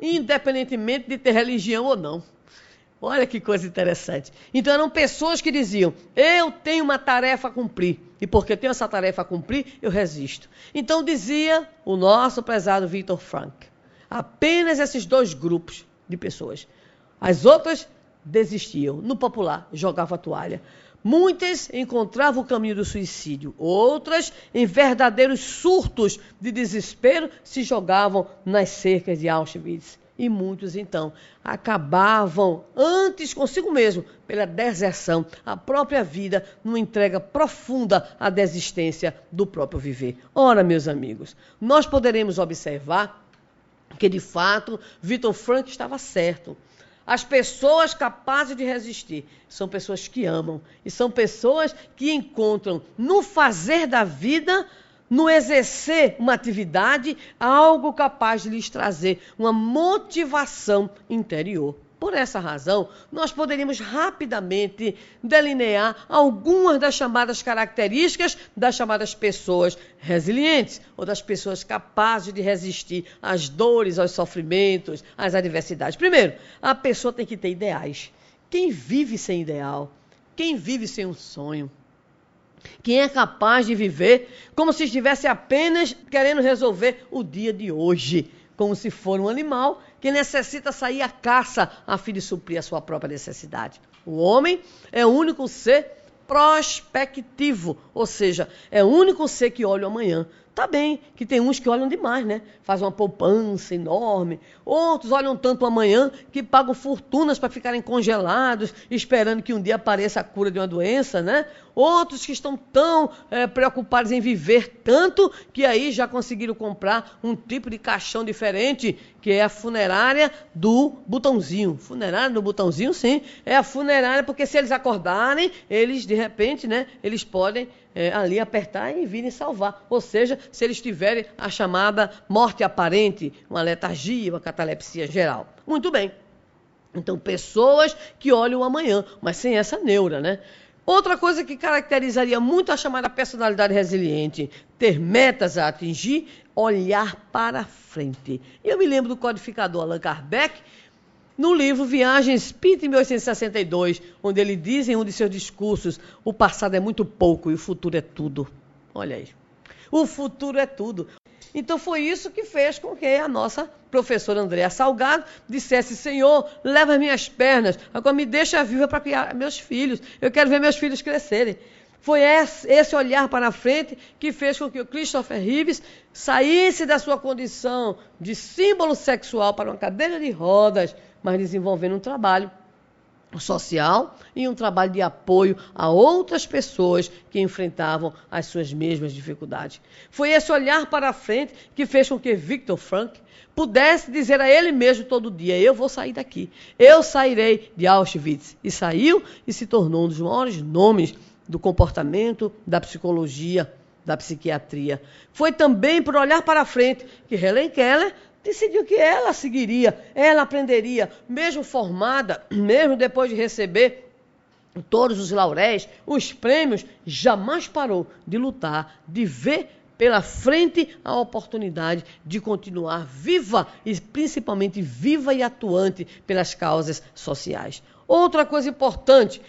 S2: independentemente de ter religião ou não. Olha que coisa interessante. Então eram pessoas que diziam: Eu tenho uma tarefa a cumprir. E porque tenho essa tarefa a cumprir, eu resisto. Então dizia o nosso prezado Victor Frank: apenas esses dois grupos de pessoas. As outras desistiam. No popular, jogavam a toalha. Muitas encontravam o caminho do suicídio, outras, em verdadeiros surtos de desespero, se jogavam nas cercas de Auschwitz e muitos então acabavam antes consigo mesmo pela deserção, a própria vida numa entrega profunda à desistência do próprio viver. Ora, meus amigos, nós poderemos observar que de fato Vitor Frank estava certo. As pessoas capazes de resistir são pessoas que amam e são pessoas que encontram no fazer da vida no exercer uma atividade, algo capaz de lhes trazer uma motivação interior. Por essa razão, nós poderíamos rapidamente delinear algumas das chamadas características das chamadas pessoas resilientes, ou das pessoas capazes de resistir às dores, aos sofrimentos, às adversidades. Primeiro, a pessoa tem que ter ideais. Quem vive sem ideal? Quem vive sem um sonho? Quem é capaz de viver como se estivesse apenas querendo resolver o dia de hoje, como se for um animal que necessita sair à caça a fim de suprir a sua própria necessidade. O homem é o único ser prospectivo, ou seja, é o único ser que olha o amanhã. Tá bem, que tem uns que olham demais, né? Faz uma poupança enorme. Outros olham tanto amanhã que pagam fortunas para ficarem congelados, esperando que um dia apareça a cura de uma doença, né? Outros que estão tão é, preocupados em viver tanto que aí já conseguiram comprar um tipo de caixão diferente, que é a funerária do botãozinho. Funerária do botãozinho, sim. É a funerária, porque se eles acordarem, eles, de repente, né? Eles podem é, ali apertar e virem salvar. Ou seja, se eles tiverem a chamada morte aparente, uma letargia, uma catalepsia geral. Muito bem. Então, pessoas que olham amanhã, mas sem essa neura, né? Outra coisa que caracterizaria muito a chamada personalidade resiliente, ter metas a atingir, olhar para frente. Eu me lembro do codificador Allan Kardec, no livro Viagem em 1862, onde ele diz em um de seus discursos: o passado é muito pouco e o futuro é tudo. Olha aí. O futuro é tudo. Então foi isso que fez com que a nossa professora Andréa Salgado dissesse: Senhor, leva as minhas pernas, agora me deixa viva para criar meus filhos. Eu quero ver meus filhos crescerem. Foi esse olhar para a frente que fez com que o Christopher Reeves saísse da sua condição de símbolo sexual para uma cadeira de rodas, mas desenvolvendo um trabalho social e um trabalho de apoio a outras pessoas que enfrentavam as suas mesmas dificuldades. Foi esse olhar para a frente que fez com que Victor Frank pudesse dizer a ele mesmo todo dia: Eu vou sair daqui, eu sairei de Auschwitz. E saiu e se tornou um dos maiores nomes do comportamento, da psicologia, da psiquiatria. Foi também por olhar para a frente que Helen Keller decidiu que ela seguiria, ela aprenderia, mesmo formada, mesmo depois de receber todos os lauréis, os prêmios, jamais parou de lutar, de ver pela frente a oportunidade de continuar viva e principalmente viva e atuante pelas causas sociais. Outra coisa importante,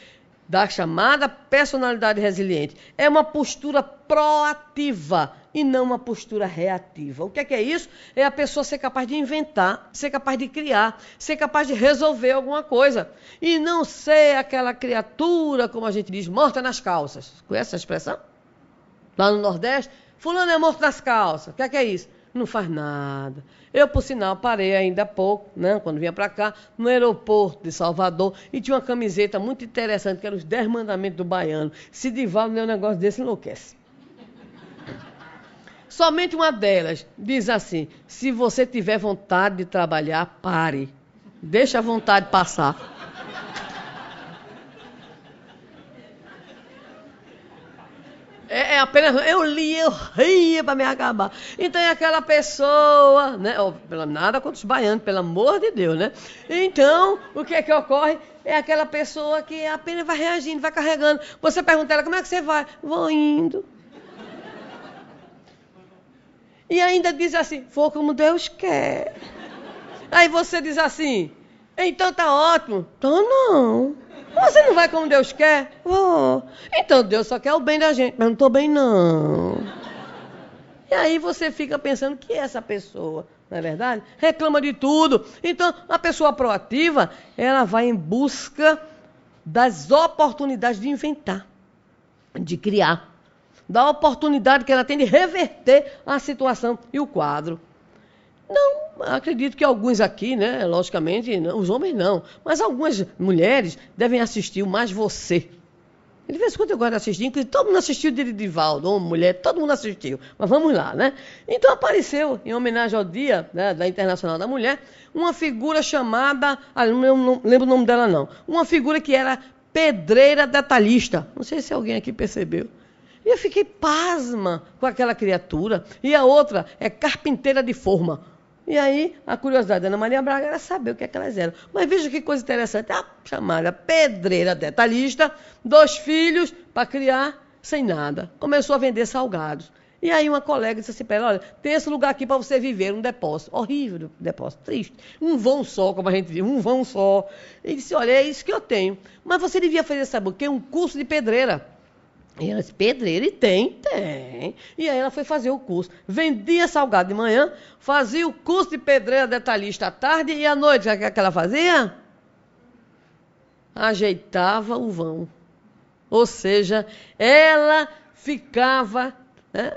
S2: da chamada personalidade resiliente. É uma postura proativa e não uma postura reativa. O que é, que é isso? É a pessoa ser capaz de inventar, ser capaz de criar, ser capaz de resolver alguma coisa. E não ser aquela criatura, como a gente diz, morta nas calças. Conhece essa expressão? Lá no Nordeste, fulano é morto nas calças. O que é, que é isso? Não faz nada. Eu, por sinal, parei ainda há pouco, né, quando vinha para cá, no aeroporto de Salvador, e tinha uma camiseta muito interessante, que era os 10 mandamentos do baiano. Se Divaldo ler um negócio desse, enlouquece. Somente uma delas diz assim: se você tiver vontade de trabalhar, pare. Deixa a vontade passar. É, é, apenas. Eu li, eu ria para me acabar. Então é aquela pessoa, né? Oh, nada contra os baianos, pelo amor de Deus, né? Então, o que é que ocorre? É aquela pessoa que apenas vai reagindo, vai carregando. Você pergunta ela, como é que você vai? Vou indo. E ainda diz assim, for como Deus quer. Aí você diz assim, então tá ótimo. Então não. Você não vai como Deus quer? Vou. Então Deus só quer o bem da gente, mas não estou bem não. E aí você fica pensando que essa pessoa, não é verdade? Reclama de tudo. Então, a pessoa proativa, ela vai em busca das oportunidades de inventar, de criar, da oportunidade que ela tem de reverter a situação e o quadro. Não, acredito que alguns aqui, né, logicamente, os homens não, mas algumas mulheres devem assistir o Mais Você. De vez em quando eu gosto de assistir, inclusive todo mundo assistiu de Divaldo, homem, mulher, todo mundo assistiu. Mas vamos lá, né? Então apareceu, em homenagem ao Dia né, da Internacional da Mulher, uma figura chamada, ah, não, não lembro o nome dela não, uma figura que era pedreira detalhista. Não sei se alguém aqui percebeu. E eu fiquei pasma com aquela criatura. E a outra é carpinteira de forma. E aí, a curiosidade da Ana Maria Braga era saber o que, é que elas eram. Mas veja que coisa interessante. A chamada pedreira detalhista, dois filhos para criar sem nada. Começou a vender salgados. E aí uma colega disse assim para ela, olha, tem esse lugar aqui para você viver, um depósito. Horrível depósito, triste. Um vão só, como a gente diz, um vão só. Ele disse, olha, é isso que eu tenho. Mas você devia fazer, sabe o quê? Um curso de pedreira. E ela disse, pedreira, e tem? Tem. E aí ela foi fazer o curso. Vendia salgado de manhã, fazia o curso de pedreira detalhista à tarde e à noite, o que, é que ela fazia? Ajeitava o vão. Ou seja, ela ficava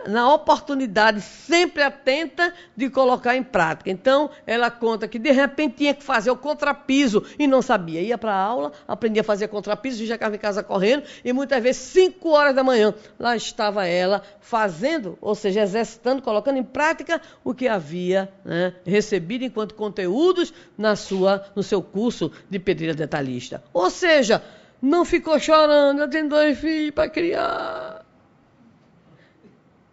S2: na oportunidade, sempre atenta de colocar em prática. Então, ela conta que de repente tinha que fazer o contrapiso e não sabia. Ia para a aula, aprendia a fazer contrapiso, já ficava em casa correndo e muitas vezes, 5 horas da manhã, lá estava ela fazendo, ou seja, exercitando, colocando em prática o que havia né, recebido enquanto conteúdos na sua, no seu curso de pedreira detalhista. Ou seja, não ficou chorando, eu tenho dois filhos para criar.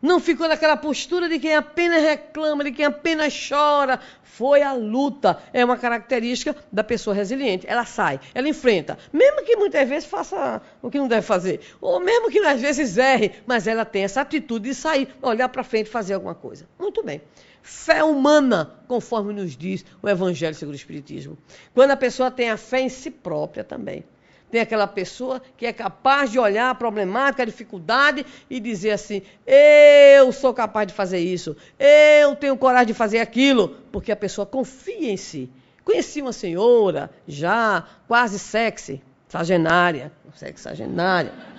S2: Não ficou naquela postura de quem apenas reclama, de quem apenas chora. Foi a luta. É uma característica da pessoa resiliente. Ela sai, ela enfrenta. Mesmo que muitas vezes faça o que não deve fazer. Ou mesmo que às vezes erre. Mas ela tem essa atitude de sair, olhar para frente e fazer alguma coisa. Muito bem. Fé humana, conforme nos diz o Evangelho segundo o Espiritismo. Quando a pessoa tem a fé em si própria também. Tem aquela pessoa que é capaz de olhar a problemática, a dificuldade e dizer assim: eu sou capaz de fazer isso, eu tenho coragem de fazer aquilo, porque a pessoa confia em si. Conheci uma senhora já quase sexy, sagenária, sexagenária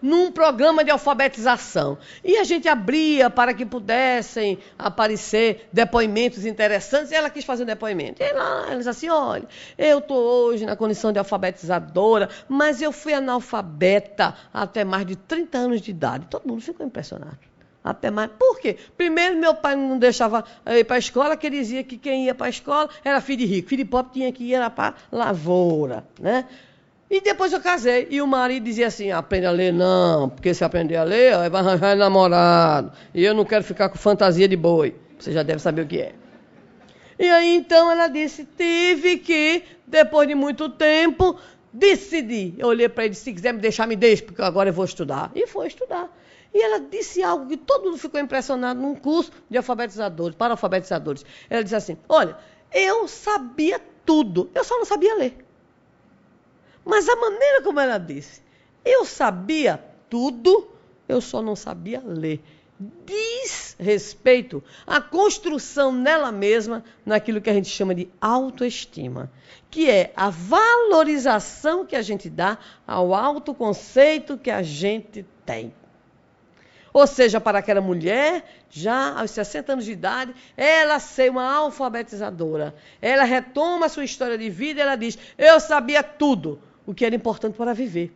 S2: num programa de alfabetização. E a gente abria para que pudessem aparecer depoimentos interessantes, e ela quis fazer um depoimento. E ela, ela disse assim: olha, eu estou hoje na condição de alfabetizadora, mas eu fui analfabeta até mais de 30 anos de idade. Todo mundo ficou impressionado. Até mais. Por quê? Primeiro, meu pai não deixava ir para a escola, que ele dizia que quem ia para a escola era filho de rico. Filho de pobre tinha que ir para a lavoura. Né? E depois eu casei. E o marido dizia assim: aprende a ler, não, porque se aprender a ler, vai arranjar namorado. E eu não quero ficar com fantasia de boi. Você já deve saber o que é. E aí então ela disse: tive que, depois de muito tempo, decidir. Eu olhei para ele se quiser me deixar, me deixe, porque agora eu vou estudar. E foi estudar. E ela disse algo que todo mundo ficou impressionado num curso de alfabetizadores, para alfabetizadores. Ela disse assim: olha, eu sabia tudo, eu só não sabia ler. Mas a maneira como ela disse, eu sabia tudo, eu só não sabia ler. Diz respeito à construção nela mesma naquilo que a gente chama de autoestima, que é a valorização que a gente dá ao autoconceito que a gente tem. Ou seja, para aquela mulher, já aos 60 anos de idade, ela ser uma alfabetizadora. Ela retoma a sua história de vida e ela diz: Eu sabia tudo, o que era importante para viver.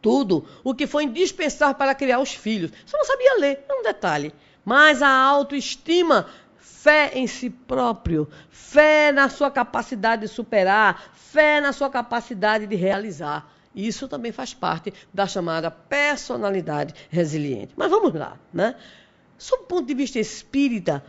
S2: Tudo o que foi indispensável para criar os filhos. Só não sabia ler, é um detalhe. Mas a autoestima, fé em si próprio, fé na sua capacidade de superar, fé na sua capacidade de realizar. Isso também faz parte da chamada personalidade resiliente. Mas vamos lá, né? Sob o ponto de vista espírita,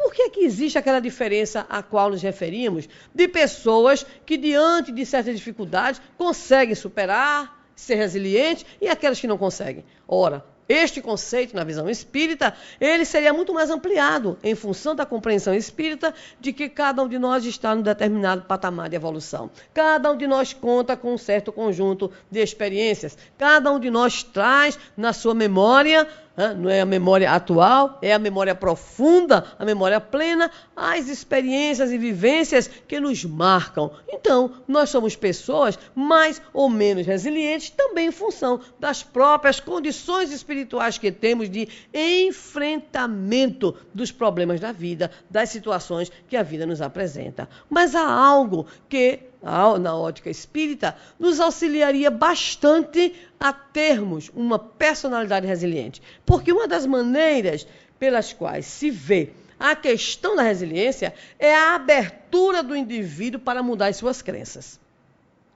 S2: por que, que existe aquela diferença a qual nos referimos de pessoas que, diante de certas dificuldades, conseguem superar, ser resilientes e aquelas que não conseguem? Ora, este conceito, na visão espírita, ele seria muito mais ampliado em função da compreensão espírita de que cada um de nós está num determinado patamar de evolução. Cada um de nós conta com um certo conjunto de experiências. Cada um de nós traz na sua memória não é a memória atual, é a memória profunda, a memória plena, as experiências e vivências que nos marcam. Então, nós somos pessoas mais ou menos resilientes também em função das próprias condições espirituais que temos de enfrentamento dos problemas da vida, das situações que a vida nos apresenta. Mas há algo que na ótica espírita, nos auxiliaria bastante a termos uma personalidade resiliente. Porque uma das maneiras pelas quais se vê a questão da resiliência é a abertura do indivíduo para mudar as suas crenças.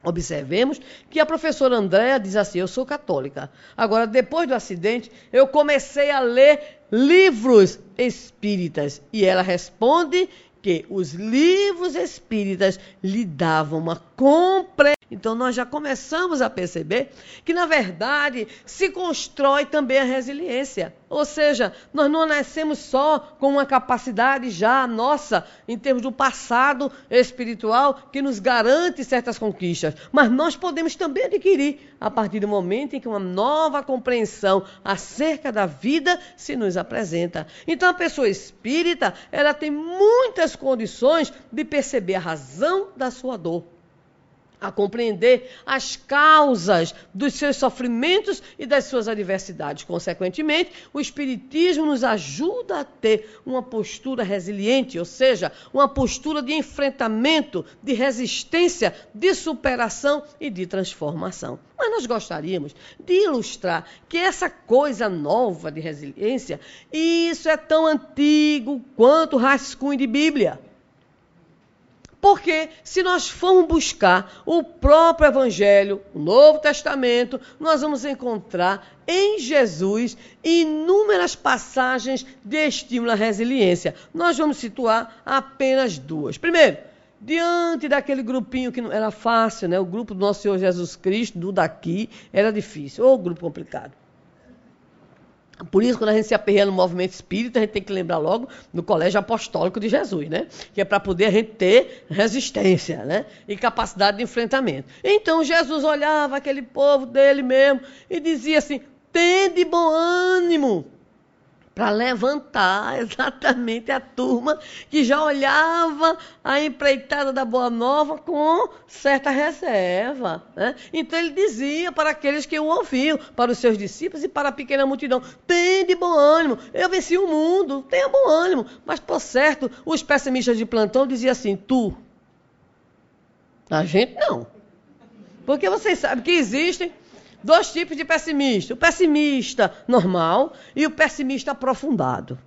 S2: Observemos que a professora Andréa diz assim: Eu sou católica. Agora, depois do acidente, eu comecei a ler livros espíritas. E ela responde que os livros espíritas lhe davam uma compreensão. Então nós já começamos a perceber que, na verdade, se constrói também a resiliência. Ou seja, nós não nascemos só com uma capacidade já nossa, em termos do passado espiritual, que nos garante certas conquistas, mas nós podemos também adquirir a partir do momento em que uma nova compreensão acerca da vida se nos apresenta. Então, a pessoa espírita, ela tem muitas condições de perceber a razão da sua dor a compreender as causas dos seus sofrimentos e das suas adversidades. Consequentemente, o Espiritismo nos ajuda a ter uma postura resiliente, ou seja, uma postura de enfrentamento, de resistência, de superação e de transformação. Mas nós gostaríamos de ilustrar que essa coisa nova de resiliência, isso é tão antigo quanto o rascunho de Bíblia. Porque se nós formos buscar o próprio Evangelho, o Novo Testamento, nós vamos encontrar em Jesus inúmeras passagens de estímulo à resiliência. Nós vamos situar apenas duas. Primeiro, diante daquele grupinho que não era fácil, né? O grupo do nosso Senhor Jesus Cristo, do daqui, era difícil, ou grupo complicado. Por isso, quando a gente se aperreia no movimento espírita, a gente tem que lembrar logo do colégio apostólico de Jesus, né? Que é para poder a gente ter resistência, né? E capacidade de enfrentamento. Então Jesus olhava aquele povo dele mesmo e dizia assim: tende bom ânimo para levantar exatamente a turma que já olhava a empreitada da Boa Nova com certa reserva. Né? Então ele dizia para aqueles que o ouviam, para os seus discípulos e para a pequena multidão: tem de bom ânimo, eu venci o mundo, tenha bom ânimo. Mas, por certo, os pessimistas de plantão diziam assim: tu. A gente não. Porque vocês sabem que existem dois tipos de pessimista: o pessimista normal e o pessimista aprofundado.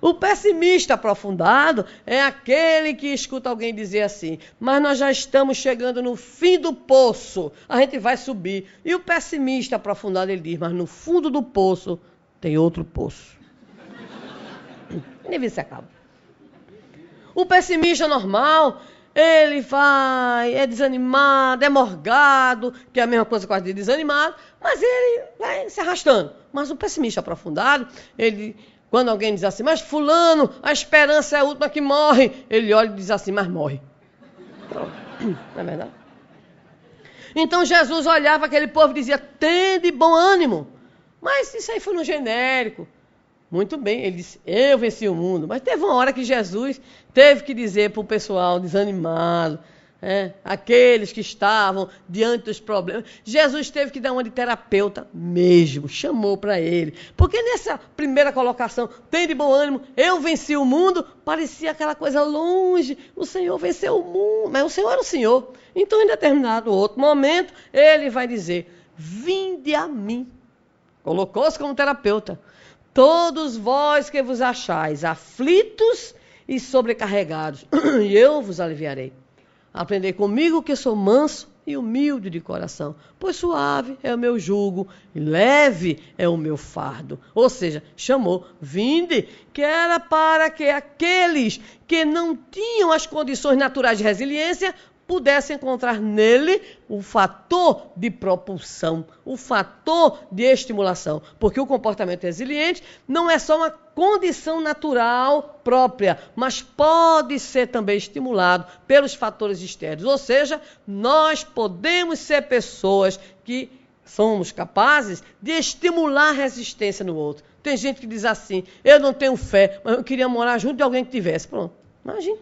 S2: O pessimista aprofundado é aquele que escuta alguém dizer assim: Mas nós já estamos chegando no fim do poço, a gente vai subir. E o pessimista aprofundado ele diz: Mas no fundo do poço tem outro poço. Nem se acaba. O pessimista normal ele vai, é desanimado, é morgado, que é a mesma coisa quase de desanimado, mas ele vai se arrastando. Mas o pessimista aprofundado, ele, quando alguém diz assim, mas fulano, a esperança é a última que morre, ele olha e diz assim, mas morre. Não é verdade? Então Jesus olhava aquele povo e dizia, tende bom ânimo. Mas isso aí foi no genérico. Muito bem, ele disse: Eu venci o mundo. Mas teve uma hora que Jesus teve que dizer para o pessoal desanimado, é, aqueles que estavam diante dos problemas. Jesus teve que dar uma de terapeuta mesmo, chamou para ele. Porque nessa primeira colocação, tem de bom ânimo, eu venci o mundo, parecia aquela coisa longe. O Senhor venceu o mundo, mas o Senhor era o Senhor. Então, em determinado outro momento, ele vai dizer: Vinde a mim. Colocou-se como terapeuta. Todos vós que vos achais aflitos e sobrecarregados, e eu vos aliviarei. Aprendei comigo que sou manso e humilde de coração, pois suave é o meu jugo e leve é o meu fardo. Ou seja, chamou, vinde, que era para que aqueles que não tinham as condições naturais de resiliência pudesse encontrar nele o fator de propulsão, o fator de estimulação. Porque o comportamento resiliente não é só uma condição natural própria, mas pode ser também estimulado pelos fatores externos. Ou seja, nós podemos ser pessoas que somos capazes de estimular resistência no outro. Tem gente que diz assim: eu não tenho fé, mas eu queria morar junto de alguém que tivesse. Pronto, imagine.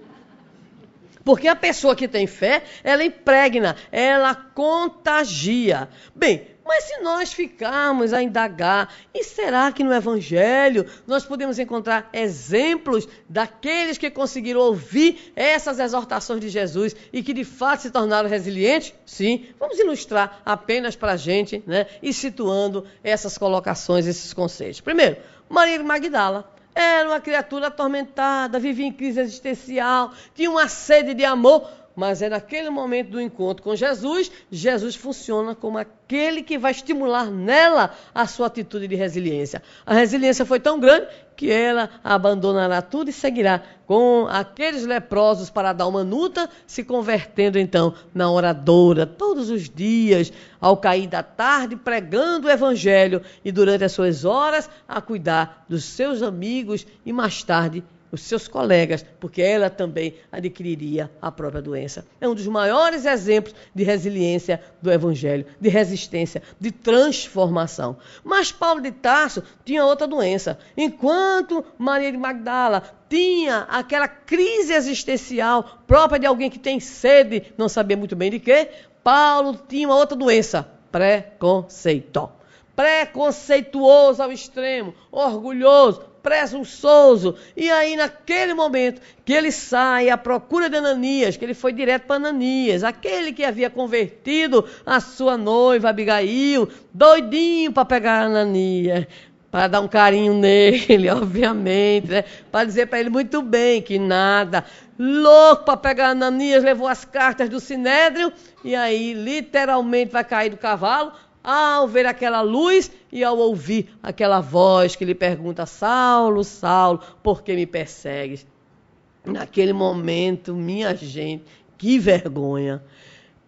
S2: Porque a pessoa que tem fé, ela impregna, ela contagia. Bem, mas se nós ficarmos a indagar, e será que no Evangelho nós podemos encontrar exemplos daqueles que conseguiram ouvir essas exortações de Jesus e que de fato se tornaram resilientes? Sim, vamos ilustrar apenas para a gente, né, e situando essas colocações, esses conceitos. Primeiro, Maria Magdala. Era uma criatura atormentada, vivia em crise existencial, tinha uma sede de amor, mas é naquele momento do encontro com Jesus, Jesus funciona como aquele que vai estimular nela a sua atitude de resiliência. A resiliência foi tão grande que ela abandonará tudo e seguirá com aqueles leprosos para dar uma nuta, se convertendo então na oradora todos os dias, ao cair da tarde, pregando o evangelho e durante as suas horas a cuidar dos seus amigos e mais tarde os seus colegas, porque ela também adquiriria a própria doença. É um dos maiores exemplos de resiliência do Evangelho, de resistência, de transformação. Mas Paulo de Tarso tinha outra doença. Enquanto Maria de Magdala tinha aquela crise existencial própria de alguém que tem sede, não sabia muito bem de quê, Paulo tinha uma outra doença, preconceito preconceituoso ao extremo, orgulhoso, presunçoso. E aí, naquele momento que ele sai à procura de Ananias, que ele foi direto para Ananias, aquele que havia convertido a sua noiva Abigail, doidinho para pegar Ananias. Para dar um carinho nele, obviamente, né? para dizer para ele muito bem que nada, louco para pegar Ananias, levou as cartas do Sinédrio e aí literalmente vai cair do cavalo, ao ver aquela luz e ao ouvir aquela voz que lhe pergunta: Saulo, Saulo, por que me persegues? Naquele momento, minha gente, que vergonha.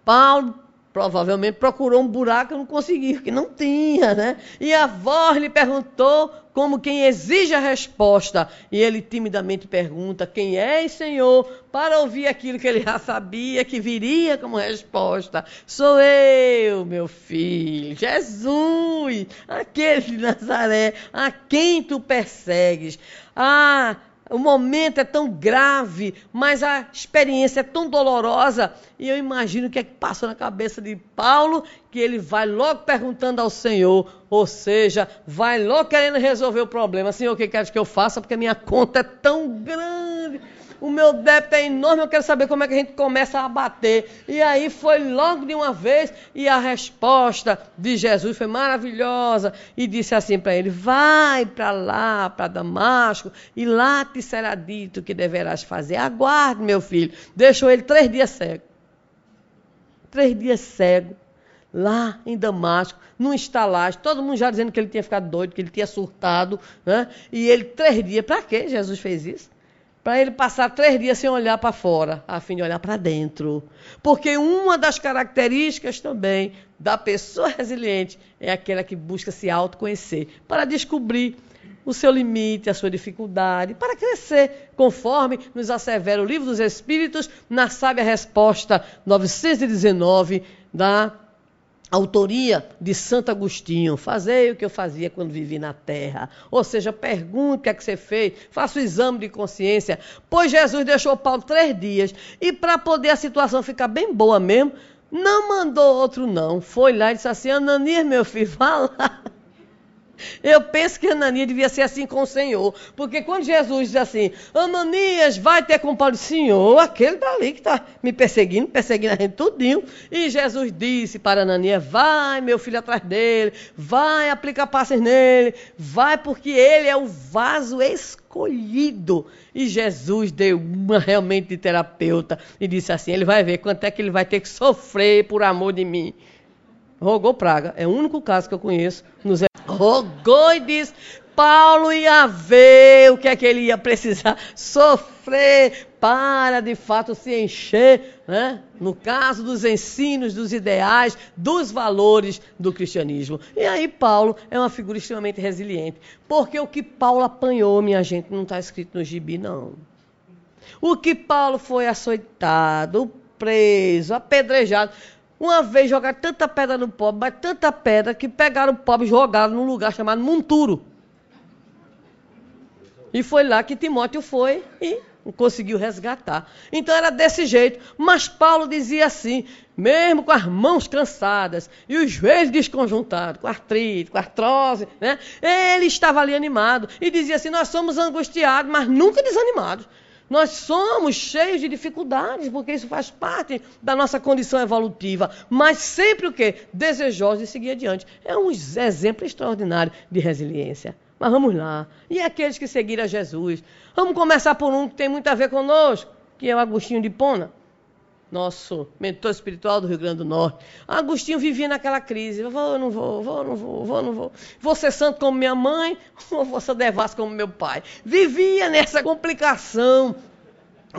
S2: Paulo provavelmente procurou um buraco e não conseguiu, que não tinha, né? E a voz lhe perguntou como quem exige a resposta. E ele timidamente pergunta: Quem és, Senhor? Para ouvir aquilo que ele já sabia que viria como resposta: Sou eu, meu filho, Jesus, aquele de Nazaré, a quem tu persegues. Ah, o momento é tão grave, mas a experiência é tão dolorosa. E eu imagino o que é que passa na cabeça de Paulo, que ele vai logo perguntando ao Senhor, ou seja, vai logo querendo resolver o problema. Senhor, o que queres que eu faça? Porque a minha conta é tão grande o meu débito é enorme, eu quero saber como é que a gente começa a bater. E aí foi logo de uma vez, e a resposta de Jesus foi maravilhosa. E disse assim para ele: Vai para lá, para Damasco, e lá te será dito o que deverás fazer. Aguarde, meu filho. Deixou ele três dias cego. Três dias cego lá em Damasco, num estalagem, todo mundo já dizendo que ele tinha ficado doido, que ele tinha surtado, né? E ele três dias, para que Jesus fez isso? Para ele passar três dias sem olhar para fora, a fim de olhar para dentro. Porque uma das características também da pessoa resiliente é aquela que busca se autoconhecer, para descobrir o seu limite, a sua dificuldade, para crescer, conforme nos assevera o Livro dos Espíritos, na sábia resposta 919 da autoria de Santo Agostinho, fazei o que eu fazia quando vivi na terra. Ou seja, pergunte o que é que você fez, faça o exame de consciência. Pois Jesus deixou Paulo três dias e para poder a situação ficar bem boa mesmo, não mandou outro não. Foi lá e disse assim, Ananias, meu filho, vá lá eu penso que Ananias devia ser assim com o Senhor. Porque quando Jesus diz assim, Ananias, vai ter com Paulo, Senhor, aquele dali que está me perseguindo, perseguindo a gente tudinho. E Jesus disse para Ananias, vai, meu filho, atrás dele, vai aplicar passes nele, vai porque ele é o vaso escolhido. E Jesus deu uma realmente de terapeuta e disse assim, ele vai ver quanto é que ele vai ter que sofrer por amor de mim. Rogou praga. É o único caso que eu conheço nos rogou e disse: Paulo ia ver o que é que ele ia precisar sofrer para de fato se encher, né? no caso dos ensinos, dos ideais, dos valores do cristianismo. E aí Paulo é uma figura extremamente resiliente, porque o que Paulo apanhou, minha gente, não está escrito no gibi, não. O que Paulo foi açoitado, preso, apedrejado, uma vez jogaram tanta pedra no pobre, mas tanta pedra que pegaram o pobre e jogaram num lugar chamado Monturo. E foi lá que Timóteo foi e conseguiu resgatar. Então era desse jeito. Mas Paulo dizia assim, mesmo com as mãos cansadas e os joelhos desconjuntados, com artrite, com artrose, né? Ele estava ali animado e dizia assim: Nós somos angustiados, mas nunca desanimados. Nós somos cheios de dificuldades, porque isso faz parte da nossa condição evolutiva, mas sempre o quê? Desejosos de seguir adiante. É um exemplo extraordinário de resiliência. Mas vamos lá. E aqueles que seguiram a Jesus? Vamos começar por um que tem muito a ver conosco, que é o Agostinho de Pona nosso mentor espiritual do Rio Grande do Norte. Agostinho vivia naquela crise. Vou, não vou, vou, não vou, vou, não vou. Vou ser santo como minha mãe ou vou ser devasso como meu pai. Vivia nessa complicação.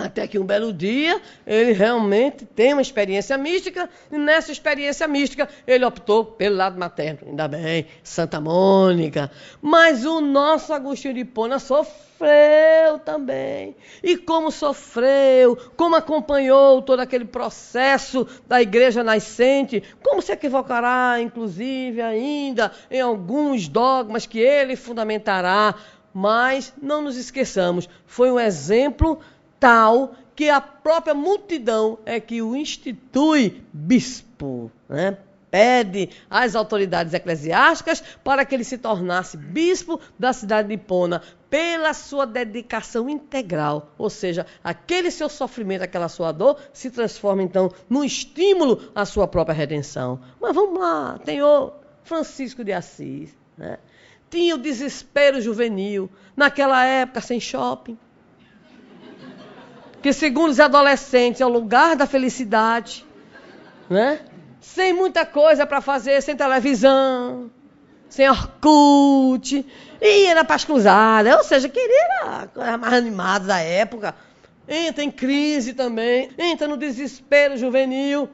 S2: Até que um belo dia ele realmente tem uma experiência mística, e nessa experiência mística ele optou pelo lado materno. Ainda bem, Santa Mônica. Mas o nosso Agostinho de Pona sofreu também. E como sofreu, como acompanhou todo aquele processo da igreja nascente, como se equivocará, inclusive, ainda em alguns dogmas que ele fundamentará. Mas não nos esqueçamos, foi um exemplo tal que a própria multidão é que o institui bispo, né? pede às autoridades eclesiásticas para que ele se tornasse bispo da cidade de Pona pela sua dedicação integral, ou seja, aquele seu sofrimento, aquela sua dor se transforma então no estímulo à sua própria redenção. Mas vamos lá, tem o Francisco de Assis, né? tinha o desespero juvenil, naquela época sem shopping, que segundo os adolescentes é o lugar da felicidade, né? Sem muita coisa para fazer, sem televisão, sem Orkut, ia na Paz Cruzada, ou seja, queria a coisa mais animada da época. Entra em crise também, entra no desespero juvenil.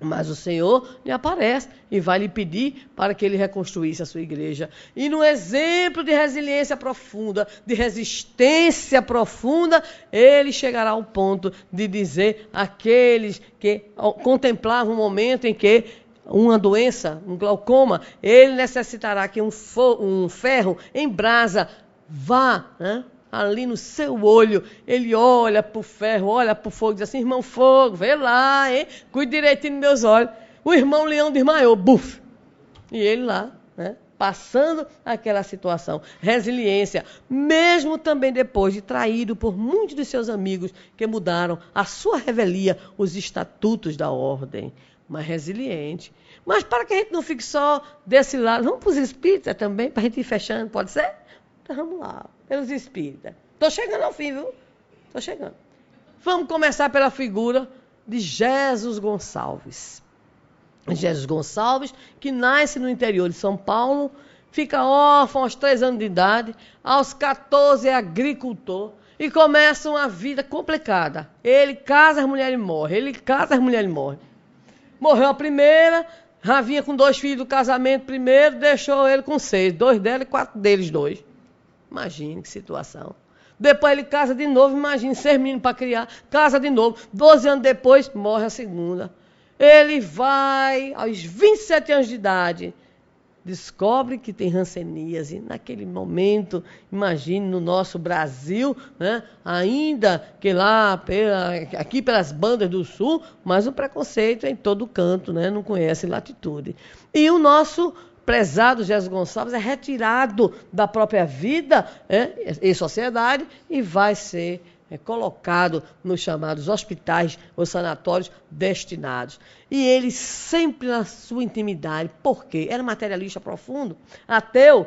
S2: Mas o Senhor lhe aparece e vai lhe pedir para que ele reconstruísse a sua igreja. E no exemplo de resiliência profunda, de resistência profunda, ele chegará ao ponto de dizer àqueles que contemplavam um momento em que uma doença, um glaucoma, ele necessitará que um, um ferro em brasa vá né, ali no seu olho, ele olha para o ferro, olha para o fogo, diz assim, irmão fogo, vê lá, hein? Cuide direitinho dos meus olhos. O irmão leão desmaiou, buf! E ele lá, né? Passando aquela situação. Resiliência, mesmo também depois de traído por muitos de seus amigos que mudaram a sua revelia, os estatutos da ordem. Mas resiliente. Mas para que a gente não fique só desse lado, vamos para os espíritas também, para a gente ir fechando, pode ser? Então lá pelos espíritas. Estou chegando ao fim, viu? Estou chegando. Vamos começar pela figura de Jesus Gonçalves. Jesus Gonçalves, que nasce no interior de São Paulo, fica órfão aos três anos de idade, aos 14 é agricultor e começa uma vida complicada. Ele casa, as mulheres morrem. Ele casa, as mulheres morrem. Morreu a primeira, já vinha com dois filhos do casamento primeiro, deixou ele com seis. Dois dela e quatro deles, dois. Imagine que situação. Depois ele casa de novo, imagine, ser menino para criar, casa de novo. Doze anos depois, morre a segunda. Ele vai, aos 27 anos de idade, descobre que tem ranceníase. Naquele momento, imagine no nosso Brasil, né, ainda que lá, pela, aqui pelas bandas do sul, mas o preconceito é em todo canto, né, não conhece latitude. E o nosso prezado Jesus Gonçalves é retirado da própria vida é, em sociedade e vai ser é, colocado nos chamados hospitais ou sanatórios destinados. E ele sempre na sua intimidade, porque era materialista profundo, ateu,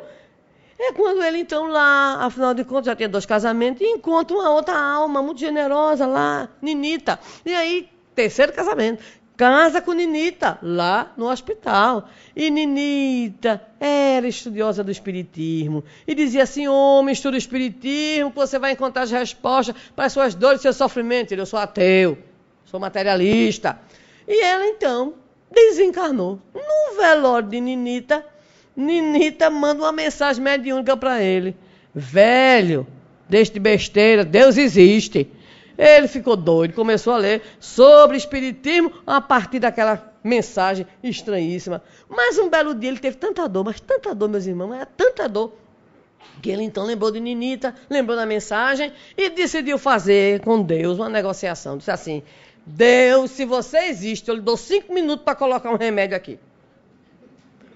S2: é quando ele, então, lá, afinal de contas, já tinha dois casamentos, e encontra uma outra alma muito generosa lá, Ninita. E aí, terceiro casamento casa com Ninita, lá no hospital. E Ninita era estudiosa do Espiritismo. E dizia assim: homem, estuda o Espiritismo, que você vai encontrar as respostas para as suas dores e seus sofrimentos. Eu sou ateu, sou materialista. E ela então desencarnou. No velório de Ninita, Ninita manda uma mensagem mediúnica para ele: Velho, deste besteira, Deus existe. Ele ficou doido, começou a ler sobre espiritismo a partir daquela mensagem estranhíssima. Mas um belo dia ele teve tanta dor, mas tanta dor, meus irmãos, era tanta dor, que ele então lembrou de Ninita, lembrou da mensagem e decidiu fazer com Deus uma negociação. Disse assim: Deus, se você existe, eu lhe dou cinco minutos para colocar um remédio aqui.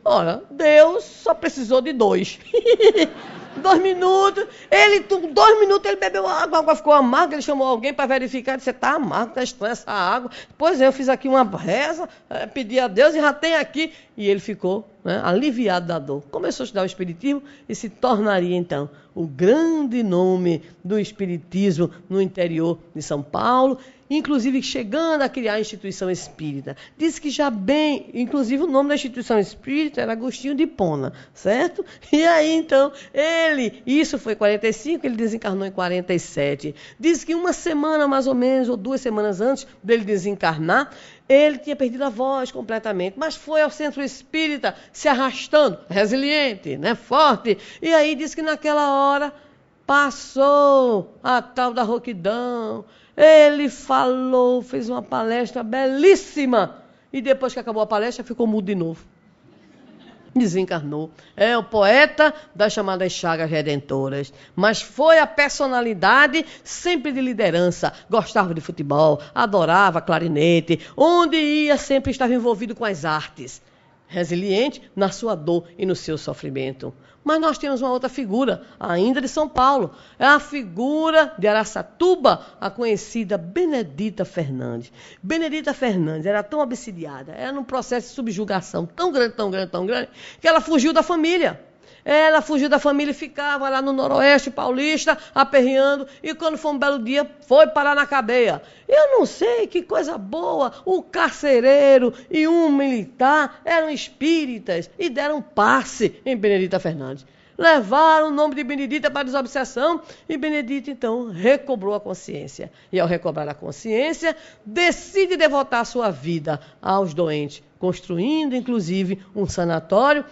S2: Olha, Deus só precisou de dois. dois minutos. Ele, dois minutos, ele bebeu água, a água ficou amarga. Ele chamou alguém para verificar. Disse: está amargo, está estranha essa água. Pois é, eu fiz aqui uma reza, é, pedi a Deus e já tem aqui. E ele ficou né, aliviado da dor. Começou a estudar o Espiritismo e se tornaria então o grande nome do Espiritismo no interior de São Paulo inclusive chegando a criar a instituição espírita. Diz que já bem, inclusive o nome da instituição espírita era Agostinho de Pona, certo? E aí então, ele, isso foi em 45, ele desencarnou em 47. Diz que uma semana mais ou menos, ou duas semanas antes dele desencarnar, ele tinha perdido a voz completamente, mas foi ao centro espírita se arrastando, resiliente, né, forte. E aí diz que naquela hora passou a tal da rouquidão, ele falou, fez uma palestra belíssima. E depois que acabou a palestra, ficou mudo de novo. Desencarnou. É o poeta das chamadas chagas redentoras. Mas foi a personalidade sempre de liderança. Gostava de futebol, adorava clarinete. Onde ia, sempre estava envolvido com as artes. Resiliente na sua dor e no seu sofrimento. Mas nós temos uma outra figura, ainda de São Paulo. É a figura de Araçatuba, a conhecida Benedita Fernandes. Benedita Fernandes era tão obsidiada, era num processo de subjugação tão grande, tão grande, tão grande, que ela fugiu da família. Ela fugiu da família e ficava lá no noroeste paulista, aperreando, e quando foi um belo dia, foi parar na cadeia. Eu não sei que coisa boa, o carcereiro e um militar eram espíritas e deram passe em Benedita Fernandes. levaram o nome de Benedita para desobsessão e Benedita então recobrou a consciência. E ao recobrar a consciência, decide devotar sua vida aos doentes, construindo inclusive um sanatório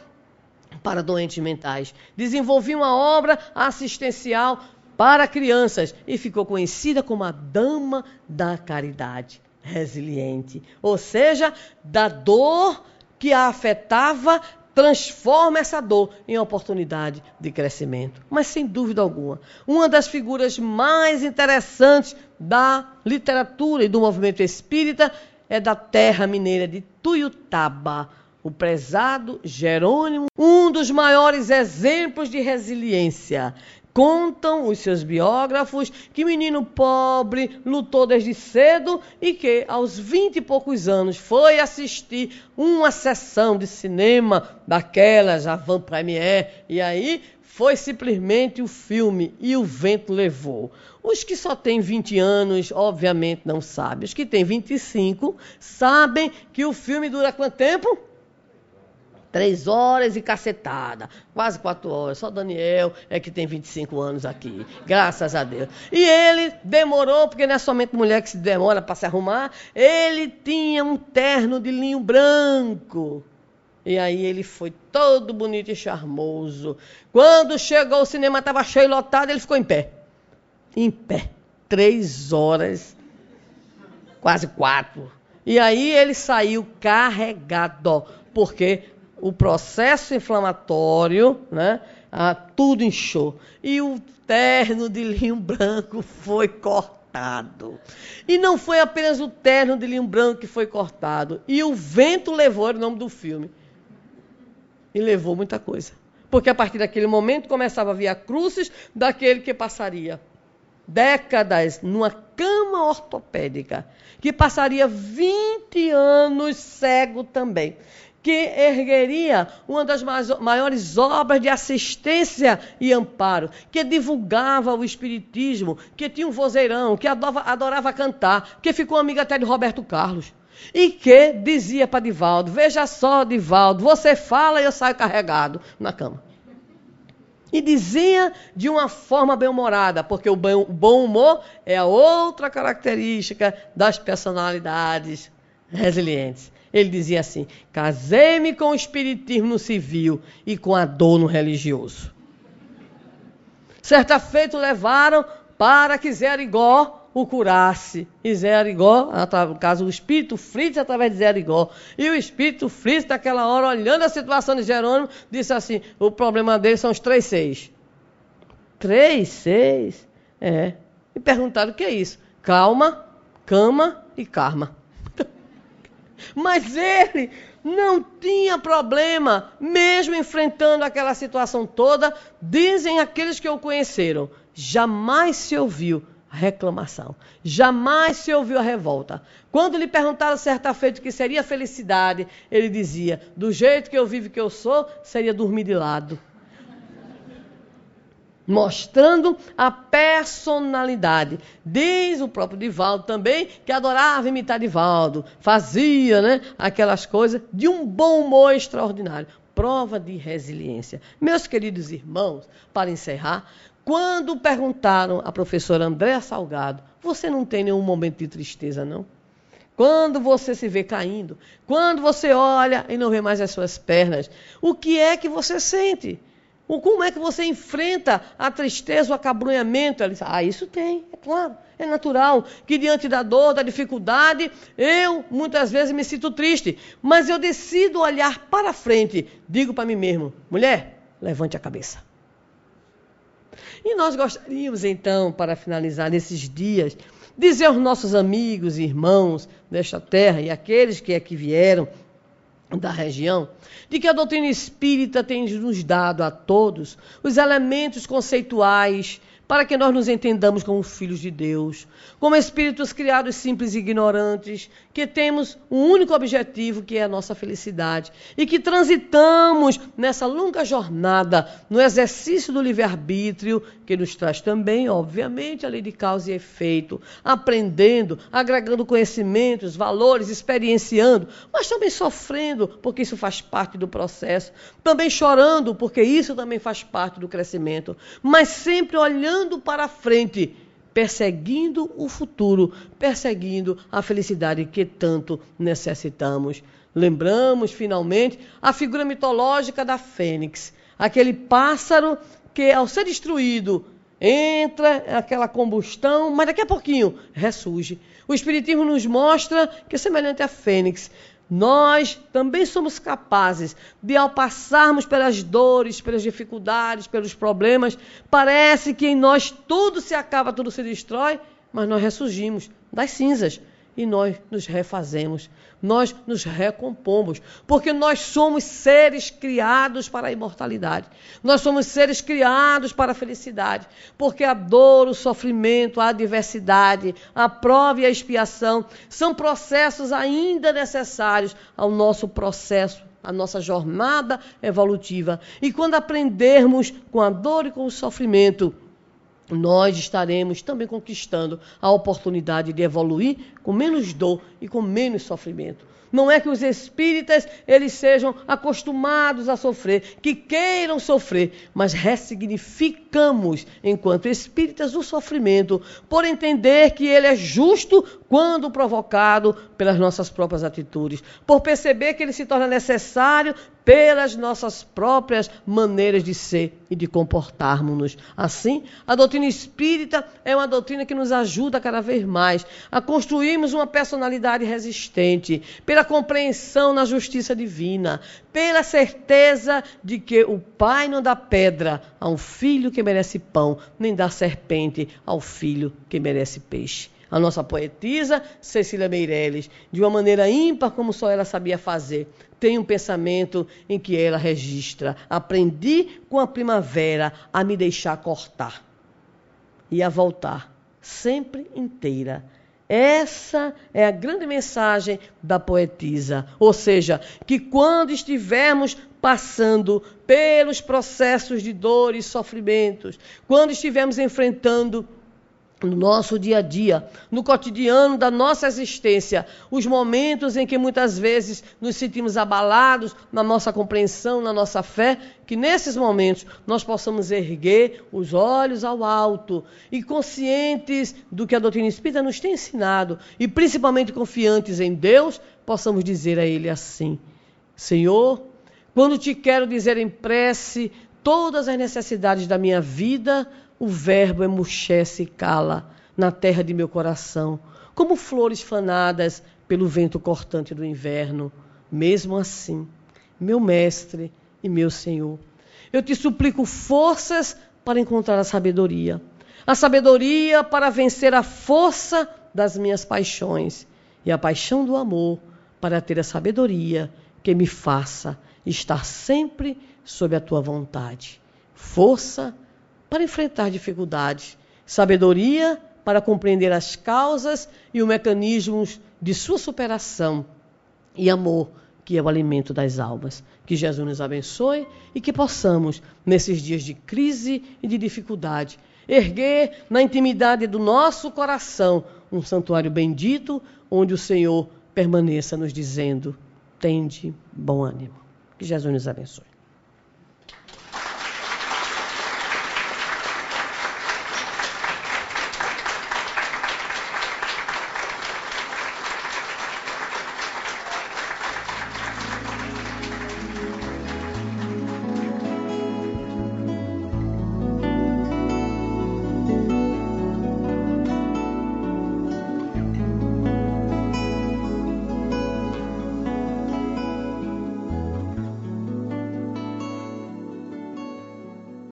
S2: para doentes mentais. Desenvolveu uma obra assistencial para crianças e ficou conhecida como a Dama da Caridade resiliente, ou seja, da dor que a afetava, transforma essa dor em oportunidade de crescimento. Mas sem dúvida alguma, uma das figuras mais interessantes da literatura e do movimento espírita é da terra mineira de Tuiutaba, o prezado Jerônimo, um dos maiores exemplos de resiliência. Contam os seus biógrafos que menino pobre lutou desde cedo e que, aos vinte e poucos anos, foi assistir uma sessão de cinema daquelas, a Van Premiere, e aí foi simplesmente o filme e o vento levou. Os que só têm 20 anos, obviamente, não sabem. Os que têm 25 sabem que o filme dura quanto tempo? Três horas e cacetada. Quase quatro horas. Só Daniel é que tem 25 anos aqui. Graças a Deus. E ele demorou, porque não é somente mulher que se demora para se arrumar. Ele tinha um terno de linho branco. E aí ele foi todo bonito e charmoso. Quando chegou, o cinema estava cheio lotado, ele ficou em pé. Em pé. Três horas. Quase quatro. E aí ele saiu carregado. Porque o processo inflamatório, né? Ah, tudo inchou. E o terno de linho branco foi cortado. E não foi apenas o terno de linho branco que foi cortado. E o vento levou, era o nome do filme. E levou muita coisa. Porque a partir daquele momento começava a vir a cruzes daquele que passaria décadas numa cama ortopédica, que passaria 20 anos cego também que ergueria uma das maiores obras de assistência e amparo, que divulgava o espiritismo, que tinha um vozeirão, que adorava, adorava cantar, que ficou amiga até de Roberto Carlos. E que dizia para Divaldo: Veja só, Divaldo, você fala e eu saio carregado na cama. E dizia de uma forma bem-humorada, porque o bom humor é a outra característica das personalidades resilientes. Ele dizia assim: casei-me com o espiritismo no civil e com a dor no religioso. Certa feita levaram para que Zé Arigó o curasse. E Zé Arigó, no caso o espírito Fritz através de Zé Arigó. E o espírito Fritz, naquela hora, olhando a situação de Jerônimo, disse assim: o problema dele são os três seis. Três seis? É. E perguntaram o que é isso? Calma, cama e karma. Mas ele não tinha problema, mesmo enfrentando aquela situação toda, dizem aqueles que o conheceram, jamais se ouviu reclamação, jamais se ouviu a revolta. Quando lhe perguntaram certa feita o que seria felicidade, ele dizia: do jeito que eu vivo que eu sou, seria dormir de lado mostrando a personalidade. Diz o próprio Divaldo também que adorava imitar Divaldo, fazia né, aquelas coisas de um bom humor extraordinário. Prova de resiliência. Meus queridos irmãos, para encerrar, quando perguntaram à professora Andréa Salgado, você não tem nenhum momento de tristeza, não? Quando você se vê caindo, quando você olha e não vê mais as suas pernas, o que é que você sente? Como é que você enfrenta a tristeza, o acabrunhamento? Ela disse, ah, isso tem, é claro, é natural. Que diante da dor, da dificuldade, eu muitas vezes me sinto triste. Mas eu decido olhar para frente. Digo para mim mesmo, mulher, levante a cabeça. E nós gostaríamos, então, para finalizar nesses dias, dizer aos nossos amigos e irmãos desta terra e aqueles que aqui vieram da região, de que a doutrina espírita tem nos dado a todos os elementos conceituais para que nós nos entendamos como filhos de Deus, como espíritos criados simples e ignorantes, que temos um único objetivo, que é a nossa felicidade, e que transitamos nessa longa jornada no exercício do livre-arbítrio, que nos traz também, obviamente, a lei de causa e efeito, aprendendo, agregando conhecimentos, valores, experienciando, mas também sofrendo, porque isso faz parte do processo, também chorando, porque isso também faz parte do crescimento, mas sempre olhando para frente, perseguindo o futuro, perseguindo a felicidade que tanto necessitamos. Lembramos, finalmente, a figura mitológica da fênix, aquele pássaro que, ao ser destruído, entra aquela combustão, mas daqui a pouquinho ressurge. O Espiritismo nos mostra que, semelhante à fênix, nós também somos capazes de, ao passarmos pelas dores, pelas dificuldades, pelos problemas, parece que em nós tudo se acaba, tudo se destrói, mas nós ressurgimos das cinzas e nós nos refazemos, nós nos recompomos, porque nós somos seres criados para a imortalidade, nós somos seres criados para a felicidade, porque a dor, o sofrimento, a adversidade, a prova e a expiação são processos ainda necessários ao nosso processo a nossa jornada evolutiva. E quando aprendermos com a dor e com o sofrimento, nós estaremos também conquistando a oportunidade de evoluir com menos dor e com menos sofrimento. Não é que os espíritas eles sejam acostumados a sofrer, que queiram sofrer, mas ressignificamos enquanto espíritas o sofrimento por entender que ele é justo quando provocado pelas nossas próprias atitudes, por perceber que ele se torna necessário pelas nossas próprias maneiras de ser e de comportarmos-nos. Assim, a doutrina espírita é uma doutrina que nos ajuda cada vez mais a construirmos uma personalidade resistente, pela compreensão na justiça divina, pela certeza de que o Pai não dá pedra a um filho que merece pão, nem dá serpente ao filho que merece peixe a nossa poetisa Cecília Meirelles, de uma maneira ímpar, como só ela sabia fazer. Tem um pensamento em que ela registra: aprendi com a primavera a me deixar cortar e a voltar, sempre inteira. Essa é a grande mensagem da poetisa. Ou seja, que quando estivermos passando pelos processos de dor e sofrimentos, quando estivermos enfrentando no nosso dia a dia, no cotidiano da nossa existência, os momentos em que muitas vezes nos sentimos abalados na nossa compreensão, na nossa fé, que nesses momentos nós possamos erguer os olhos ao alto e conscientes do que a doutrina espírita nos tem ensinado e principalmente confiantes em Deus, possamos dizer a Ele assim: Senhor, quando te quero dizer em prece todas as necessidades da minha vida, o verbo emurchece e cala na terra de meu coração, como flores fanadas pelo vento cortante do inverno. Mesmo assim, meu mestre e meu Senhor, eu te suplico forças para encontrar a sabedoria, a sabedoria para vencer a força das minhas paixões e a paixão do amor para ter a sabedoria que me faça estar sempre sob a tua vontade. Força para enfrentar dificuldades, sabedoria para compreender as causas e os mecanismos de sua superação e amor, que é o alimento das almas. Que Jesus nos abençoe e que possamos, nesses dias de crise e de dificuldade, erguer na intimidade do nosso coração um santuário bendito, onde o Senhor permaneça nos dizendo: tende bom ânimo. Que Jesus nos abençoe.